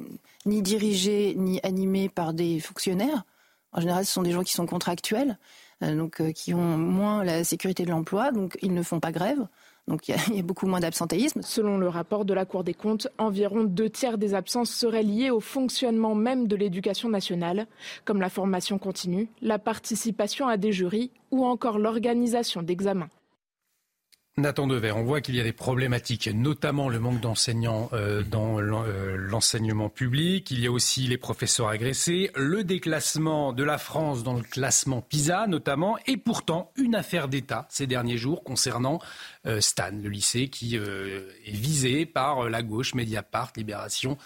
ni dirigées ni animées par des fonctionnaires. En général, ce sont des gens qui sont contractuels, euh, donc qui ont moins la sécurité de l'emploi, donc ils ne font pas grève. Donc il y, a beaucoup moins d'absentéisme. Selon le rapport de la Cour des comptes, environ deux tiers des absences seraient liées au fonctionnement même de l'éducation nationale, comme la formation continue, la participation à des jurys ou encore l'organisation d'examens. Nathan Dever, on voit qu'il y a des problématiques, notamment le manque d'enseignants euh, dans euh, l'enseignement public. Il y a aussi les professeurs agressés, le déclassement de la France dans le classement PISA notamment, et pourtant une affaire d'État ces derniers jours concernant euh, Stan, le lycée qui est visé par la gauche, Mediapart, Libération.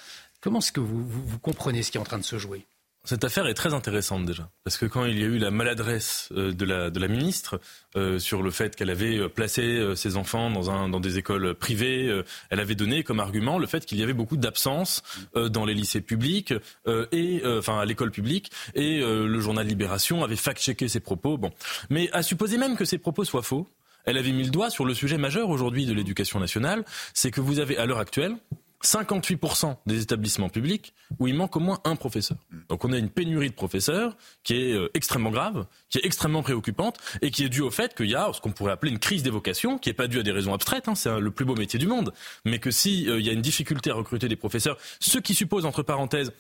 Comment est-ce que vous comprenez ce qui est en train de se jouer? Cette affaire est très intéressante déjà, parce que quand il y a eu la maladresse euh, de la, ministre euh, sur le fait qu'elle avait euh, placé ses enfants dans, un, dans des écoles privées, elle avait donné comme argument le fait qu'il y avait beaucoup d'absences dans les lycées publics et enfin à l'école publique, et le journal Libération avait fact-checké ses propos. Bon, mais à supposer même que ces propos soient faux, elle avait mis le doigt sur le sujet majeur aujourd'hui de l'éducation nationale, c'est que vous avez à l'heure actuelle 58% des établissements publics où il manque au moins un professeur. Donc on a une pénurie de professeurs qui est euh, extrêmement grave, qui est extrêmement préoccupante et qui est due au fait qu'il y a ce qu'on pourrait appeler une crise des vocations, qui n'est pas due à des raisons abstraites, hein, c'est le plus beau métier du monde, mais que s'il euh, y a une difficulté à recruter des professeurs, ce qui suppose entre parenthèses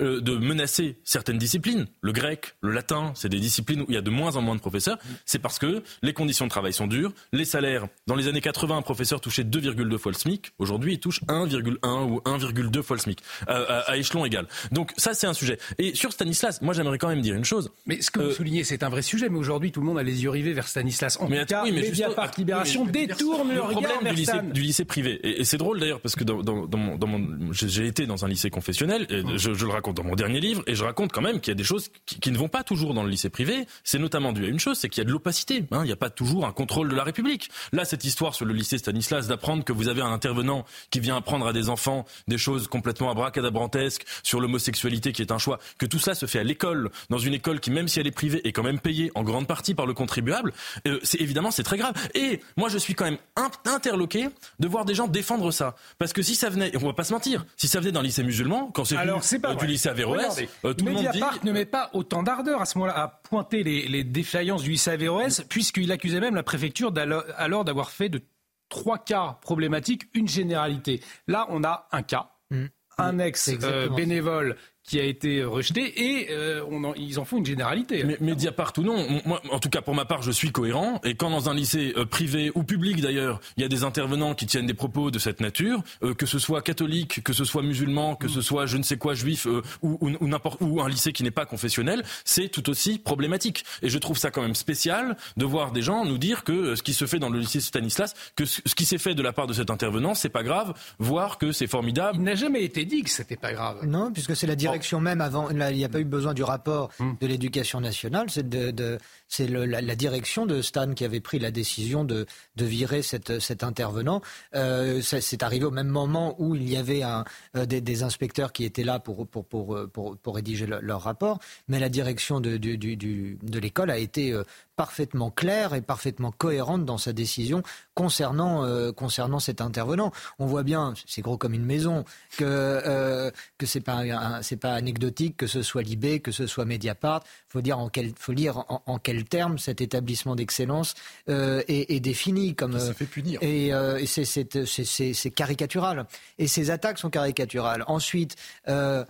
euh, de menacer certaines disciplines, le grec, le latin, c'est des disciplines où il y a de moins en moins de professeurs, c'est parce que les conditions de travail sont dures, les salaires, dans les années 80, un professeur touchait 2,2 fois le SMIC, aujourd'hui il touche 1,1 ou 1,2 fois le SMIC, euh, à, échelon égal. Donc ça c'est un sujet. Et sur Stanislas, moi j'aimerais quand même dire une chose. Mais ce que vous euh, soulignez, c'est un vrai sujet, mais aujourd'hui tout le monde a les yeux rivés vers Stanislas. En mais tout cas, oui, mais Mediapart Libération détourne le, problème du lycée, du lycée, privé. Et, c'est drôle d'ailleurs parce que dans, dans, dans mon, j'ai été dans un lycée confessionnel, et je, je le raconte dans mon dernier livre, et je raconte quand même qu'il y a des choses qui, ne vont pas toujours dans le lycée privé. C'est notamment dû à une chose, c'est qu'il y a de l'opacité. Hein. il n'y a pas toujours un contrôle de la République. Là, cette histoire sur le lycée Stanislas, d'apprendre que vous avez un intervenant qui vient apprendre à des enfants des choses complètement abracadabrantesques sur l'homosexualité qui est un choix, que tout cela se fait à l'école, dans une école qui, même si elle est privée, est quand même payée en grande partie par le contribuable, euh, c'est évidemment c'est très grave. Et moi, je suis quand même interloqué de voir des gens défendre ça. Parce que si ça venait, on va pas se mentir, si ça venait d'un lycée musulman, quand c'est euh, du lycée Averroès, euh, tout le monde dit... ne met pas autant d'ardeur à ce moment-là à pointer les, défaillances du lycée Averroès, puisqu'il accusait même la préfecture alors d'avoir fait de trois cas problématiques une généralité. Là, on a un cas. Mmh. Un ex-bénévole qui a été rejeté et euh, on ils en font une généralité. Mais, Mediapart ou non, moi, en tout cas pour ma part, je suis cohérent. Et quand dans un lycée euh, privé ou public d'ailleurs, il y a des intervenants qui tiennent des propos de cette nature, euh, que ce soit catholique, que ce soit musulman, que ce soit je ne sais quoi juif ou, ou, n'importe ou un lycée qui n'est pas confessionnel, c'est tout aussi problématique. Et je trouve ça quand même spécial de voir des gens nous dire que ce qui se fait dans le lycée Stanislas, que ce, qui s'est fait de la part de cet intervenant, c'est pas grave, voire que c'est formidable. Il n'a jamais été dit que c'était pas grave. Non, puisque c'est la direction même avant, il n'y a pas eu besoin du rapport hmm. de l'éducation nationale, c'est de, c'est la, direction de Stan qui avait pris la décision de, virer cet intervenant. Euh, c'est arrivé au même moment où il y avait euh, des, inspecteurs qui étaient là pour, pour, rédiger leur rapport, mais la direction de, l'école a été euh, parfaitement claire et parfaitement cohérente dans sa décision concernant, euh, cet intervenant. On voit bien, c'est gros comme une maison, que, euh, que ce n'est pas, anecdotique, que ce soit Libé, que ce soit Mediapart. Faut, dire en quel, faut lire en, en quels termes cet établissement d'excellence euh, est, est, défini. Comme, ça fait punir. Et, euh, et c'est caricatural. Et ces attaques sont caricaturales. Ensuite, euh,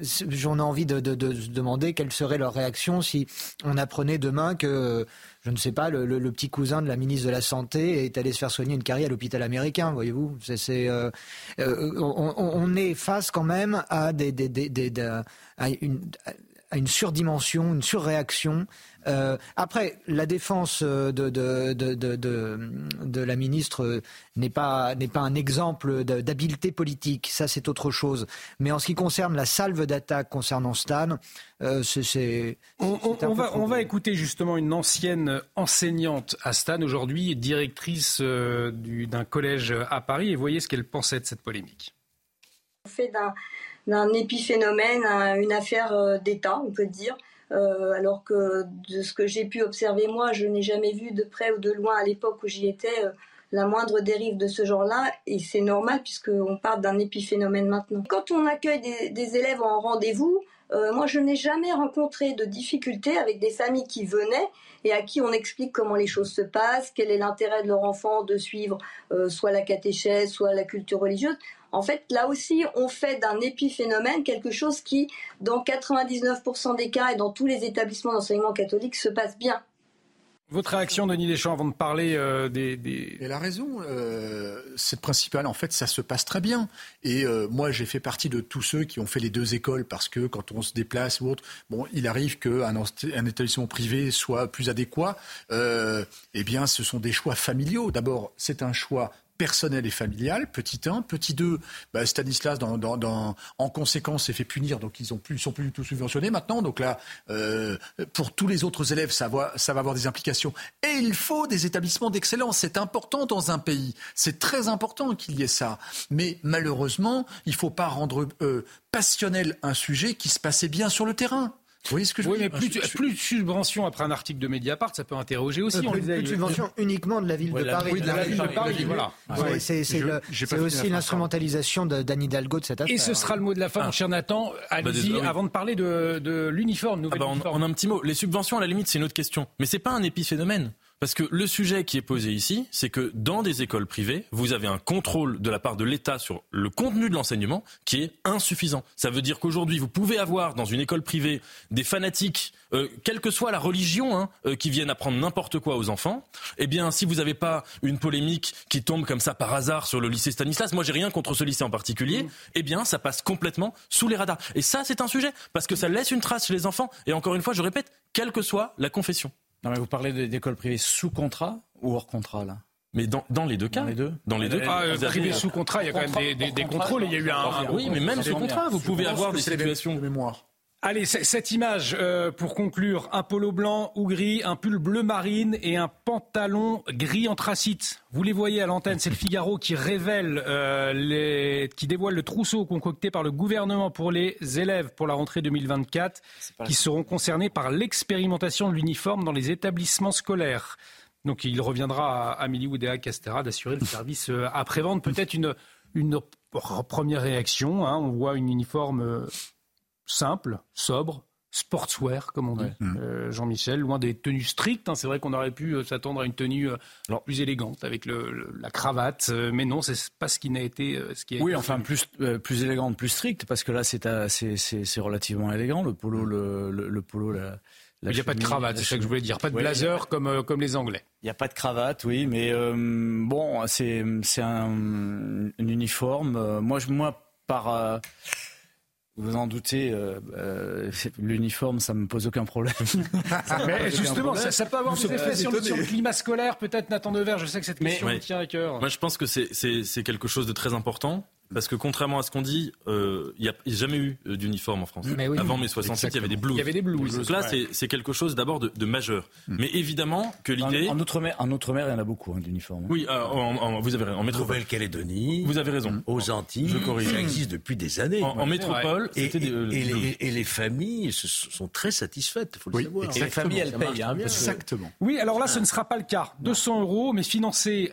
j'en ai envie de, demander quelle serait leur réaction si on apprenait demain que, je ne sais pas, le, petit cousin de la ministre de la Santé est allé se faire soigner une carrière à l'hôpital américain, voyez-vous. C'est, euh, on, est face quand même à, des, une, à une surdimension, une surréaction. Euh, après, la défense de, de, de, de, de la ministre n'est pas, n'est pas un exemple d'habileté politique, ça c'est autre chose. Mais en ce qui concerne la salve d'attaque concernant Stan, euh, c'est... On, on, va, on va écouter justement une ancienne enseignante à Stan, aujourd'hui directrice euh, d'un collège à Paris, et voyez ce qu'elle pensait de cette polémique. On fait d'un d'un épiphénomène, une affaire euh, d'État, on peut dire. Euh, alors que de ce que j'ai pu observer moi, je n'ai jamais vu de près ou de loin à l'époque où j'y étais euh, la moindre dérive de ce genre-là, et c'est normal puisqu'on parle d'un épiphénomène maintenant. Quand on accueille des, élèves en rendez-vous, moi je n'ai jamais rencontré de difficultés avec des familles qui venaient et à qui on explique comment les choses se passent, quel est l'intérêt de leur enfant de suivre soit la catéchèse, soit la culture religieuse. En fait, là aussi, on fait d'un épiphénomène quelque chose qui, dans 99% des cas et dans tous les établissements d'enseignement catholique, se passe bien. Votre réaction, Denis Deschamps, avant de parler euh, des, Elle a raison. Euh, cette principale, en fait, ça se passe très bien. Et euh, moi, j'ai fait partie de tous ceux qui ont fait les deux écoles parce que quand on se déplace ou autre, bon, il arrive qu'un un établissement privé soit plus adéquat. eh bien, ce sont des choix familiaux. D'abord, c'est un choix personnel et familial, petit 1. Petit 2, bah, Stanislas, en conséquence, s'est fait punir, donc ils ne sont plus du tout subventionnés maintenant. Donc là, euh, pour tous les autres élèves, ça va, avoir des implications. Et il faut des établissements d'excellence. C'est important dans un pays. C'est très important qu'il y ait ça. Mais malheureusement, il ne faut pas rendre euh, passionnel un sujet qui se passait bien sur le terrain. Oui, ce que je mais plus, plus, de subventions après un article de Mediapart, ça peut interroger aussi. Euh, plus, de subventions uniquement de la ville de Paris. Oui, de la, ville de Paris, voilà. c'est aussi l'instrumentalisation d'Anne Hidalgo de cette affaire. Et ce sera le mot de la fin, mon ah. cher Nathan. Bah, Allez-y, avant de parler de, de l'uniforme. Ah bah, on, a un petit mot. Les subventions, à la limite, c'est une autre question. Mais c'est pas un épiphénomène. Parce que le sujet qui est posé ici, c'est que dans des écoles privées, vous avez un contrôle de la part de l'État sur le contenu de l'enseignement qui est insuffisant. Ça veut dire qu'aujourd'hui, vous pouvez avoir dans une école privée des fanatiques, euh, quelle que soit la religion, hein, euh, qui viennent apprendre n'importe quoi aux enfants. Eh bien, si vous n'avez pas une polémique qui tombe comme ça par hasard sur le lycée Stanislas, moi j'ai rien contre ce lycée en particulier, mmh. eh bien, ça passe complètement sous les radars. Et ça, c'est un sujet parce que ça laisse une trace chez les enfants. Et encore une fois, je répète, quelle que soit la confession. Non, mais vous parlez d'écoles privées sous contrat ou hors contrat, là? Mais dans, dans, les deux cas. Dans les deux Dans les deux cas. Ah, privé sous contrat, il y a quand même des, des, contrôles. Il y a eu un. oui, mais même sous contrat, vous pouvez avoir des situations. De mémoire. Allez, cette image euh, pour conclure un polo blanc ou gris, un pull bleu marine et un pantalon gris anthracite. Vous les voyez à l'antenne, c'est le Figaro qui révèle, euh, les, qui dévoile le trousseau concocté par le gouvernement pour les élèves pour la rentrée 2024, qui seront concernés par l'expérimentation de l'uniforme dans les établissements scolaires. Donc il reviendra à Amélie Oudéa Castera d'assurer le service euh, après-vente. Peut-être une, une première réaction. Hein. on voit une uniforme simple, sobre, sportswear, comme on dit, mm. euh, Jean-Michel, loin des tenues strictes. Hein. C'est vrai qu'on aurait pu euh, s'attendre à une tenue euh, plus élégante avec la cravate, mais non, c'est pas ce qui n'a été. ce qui oui, enfin plus plus élégante, plus stricte, parce que là c'est c'est relativement élégant le polo, le, le, polo. La, il n'y a pas de cravate, c'est ça que je voulais dire. Pas de blazer comme, comme les Anglais. Il n'y a pas de cravate, oui, mais bon, c'est un, un, uniforme. moi, je, moi, par vous en doutez, euh, euh, l'uniforme, ça me pose aucun problème. *laughs* Mais justement, Ça, peut avoir des effets sur, le, climat scolaire, peut-être Nathan Dever. Je sais que cette question me tient à cœur. Moi, je pense que c'est quelque chose de très important. Parce que contrairement à ce qu'on dit, euh, il n'y a jamais eu euh, d'uniforme en France. Avant mai 67, il y avait des blouses. Il y avait des blouses. Donc là, c'est quelque chose d'abord de, de, majeur. Hmm. Mais évidemment que l'idée... En, Outre-mer, en Outre-mer, il y en a beaucoup hein, d'uniformes. Oui, euh, en, vous avez en métropole. Nouvelle-Calédonie. Vous avez raison. Aux Antilles. Je Ça existe depuis des années. En, métropole, et, et, les, et, les, familles sont très satisfaites, il faut le savoir. Et les familles, elles payent. Hein, Exactement. Oui, alors là, ce ne sera pas le cas. 200 euros, mais financé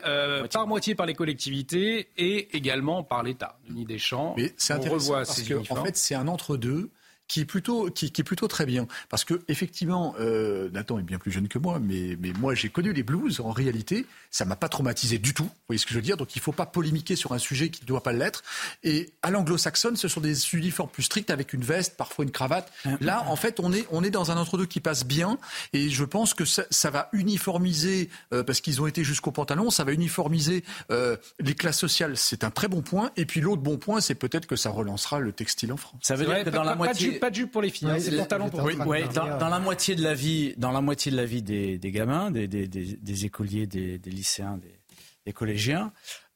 par moitié par les collectivités et également par l'État. Denis Deschamps. Mais c'est intéressant parce qu'en en fait, c'est un entre-deux qui est plutôt qui, qui, est plutôt très bien. Parce que effectivement euh, Nathan est bien plus jeune que moi mais mais moi j'ai connu les blues en réalité ça m'a pas traumatisé du tout vous voyez ce que je veux dire. Donc il faut pas polémiquer sur un sujet qui ne doit pas l'être. Et à l'anglo-saxonne ce sont des uniformes plus stricts avec une veste parfois une cravate. Hein. là en fait on est on est dans un entre-deux qui passe bien et je pense que ça, ça va uniformiser euh, parce qu'ils ont été jusqu'au pantalon ça va uniformiser euh, les classes sociales. C'est un très bon point et puis l'autre bon point c'est peut-être que ça relancera le textile en France. Ça veut dire que dans la moitié pas de jupe pour les filles, hein, c'est pantalon pour oui, dans, la moitié de la vie, dans la moitié de la vie des, gamins, des, des, écoliers, des, lycéens, des, collégiens,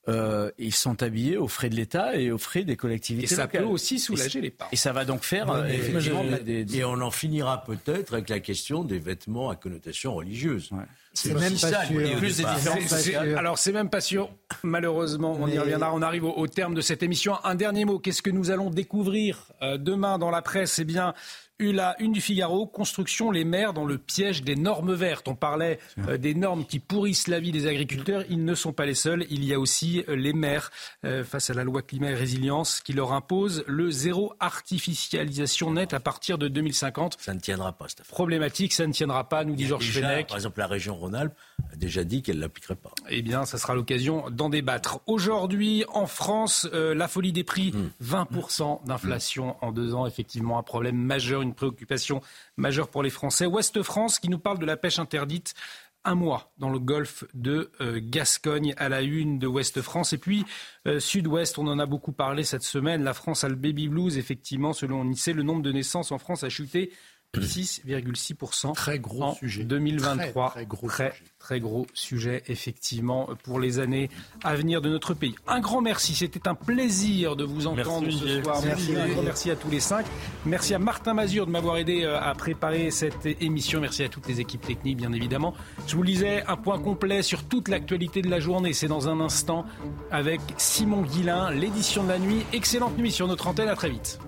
euh, ils sont habillés aux frais de l'État et aux frais des collectivités. Et ça peut aussi soulager les parents. Et ça va donc faire euh, Et on en finira peut-être avec la question des vêtements à connotation religieuse. C'est même pas sûr. Plus des alors c'est même pas sûr. Malheureusement, on y reviendra. On arrive au, terme de cette émission. Un dernier mot. Qu'est-ce que nous allons découvrir euh, demain dans la presse? Eh bien, la une du Figaro, construction, les maires dans le piège des normes vertes. On parlait euh, des normes qui pourrissent la vie des agriculteurs. Ils ne sont pas les seuls. Il y a aussi euh, les maires euh, face à la loi climat et résilience qui leur impose le zéro artificialisation nette à partir de 2050. Ça ne tiendra pas, Problématique, ça ne tiendra pas, nous dit Georges Fenech. Par exemple, la région Rhône-Alpes déjà dit qu'elle ne l'appliquerait pas. Eh bien, ça sera l'occasion d'en débattre. Aujourd'hui, en France, la folie des prix, 20% hmm. d'inflation en deux ans, effectivement un problème majeur, une préoccupation majeure pour les Français. Ouest France qui nous parle de la pêche interdite un mois dans le golfe de euh, Gascogne à la une de Ouest France. Et puis euh, Sud-Ouest, on en a beaucoup parlé cette semaine. La France a le baby blues. Effectivement, selon l'INSEE, le nombre de naissances en France a chuté 6,6% très gros en sujet. 2023. Très, gros très, très, gros sujet, effectivement, pour les années à venir de notre pays. Un grand merci. C'était un plaisir de vous entendre ce soir. Merci. Un grand merci à tous les cinq. Merci à Martin Mazur de m'avoir aidé euh, à préparer cette émission. Merci à toutes les équipes techniques, bien évidemment. Je vous lisais un point complet sur toute l'actualité de la journée. C'est dans un instant avec Simon Guillain, l'édition de la nuit. Excellente nuit sur notre antenne. À très vite.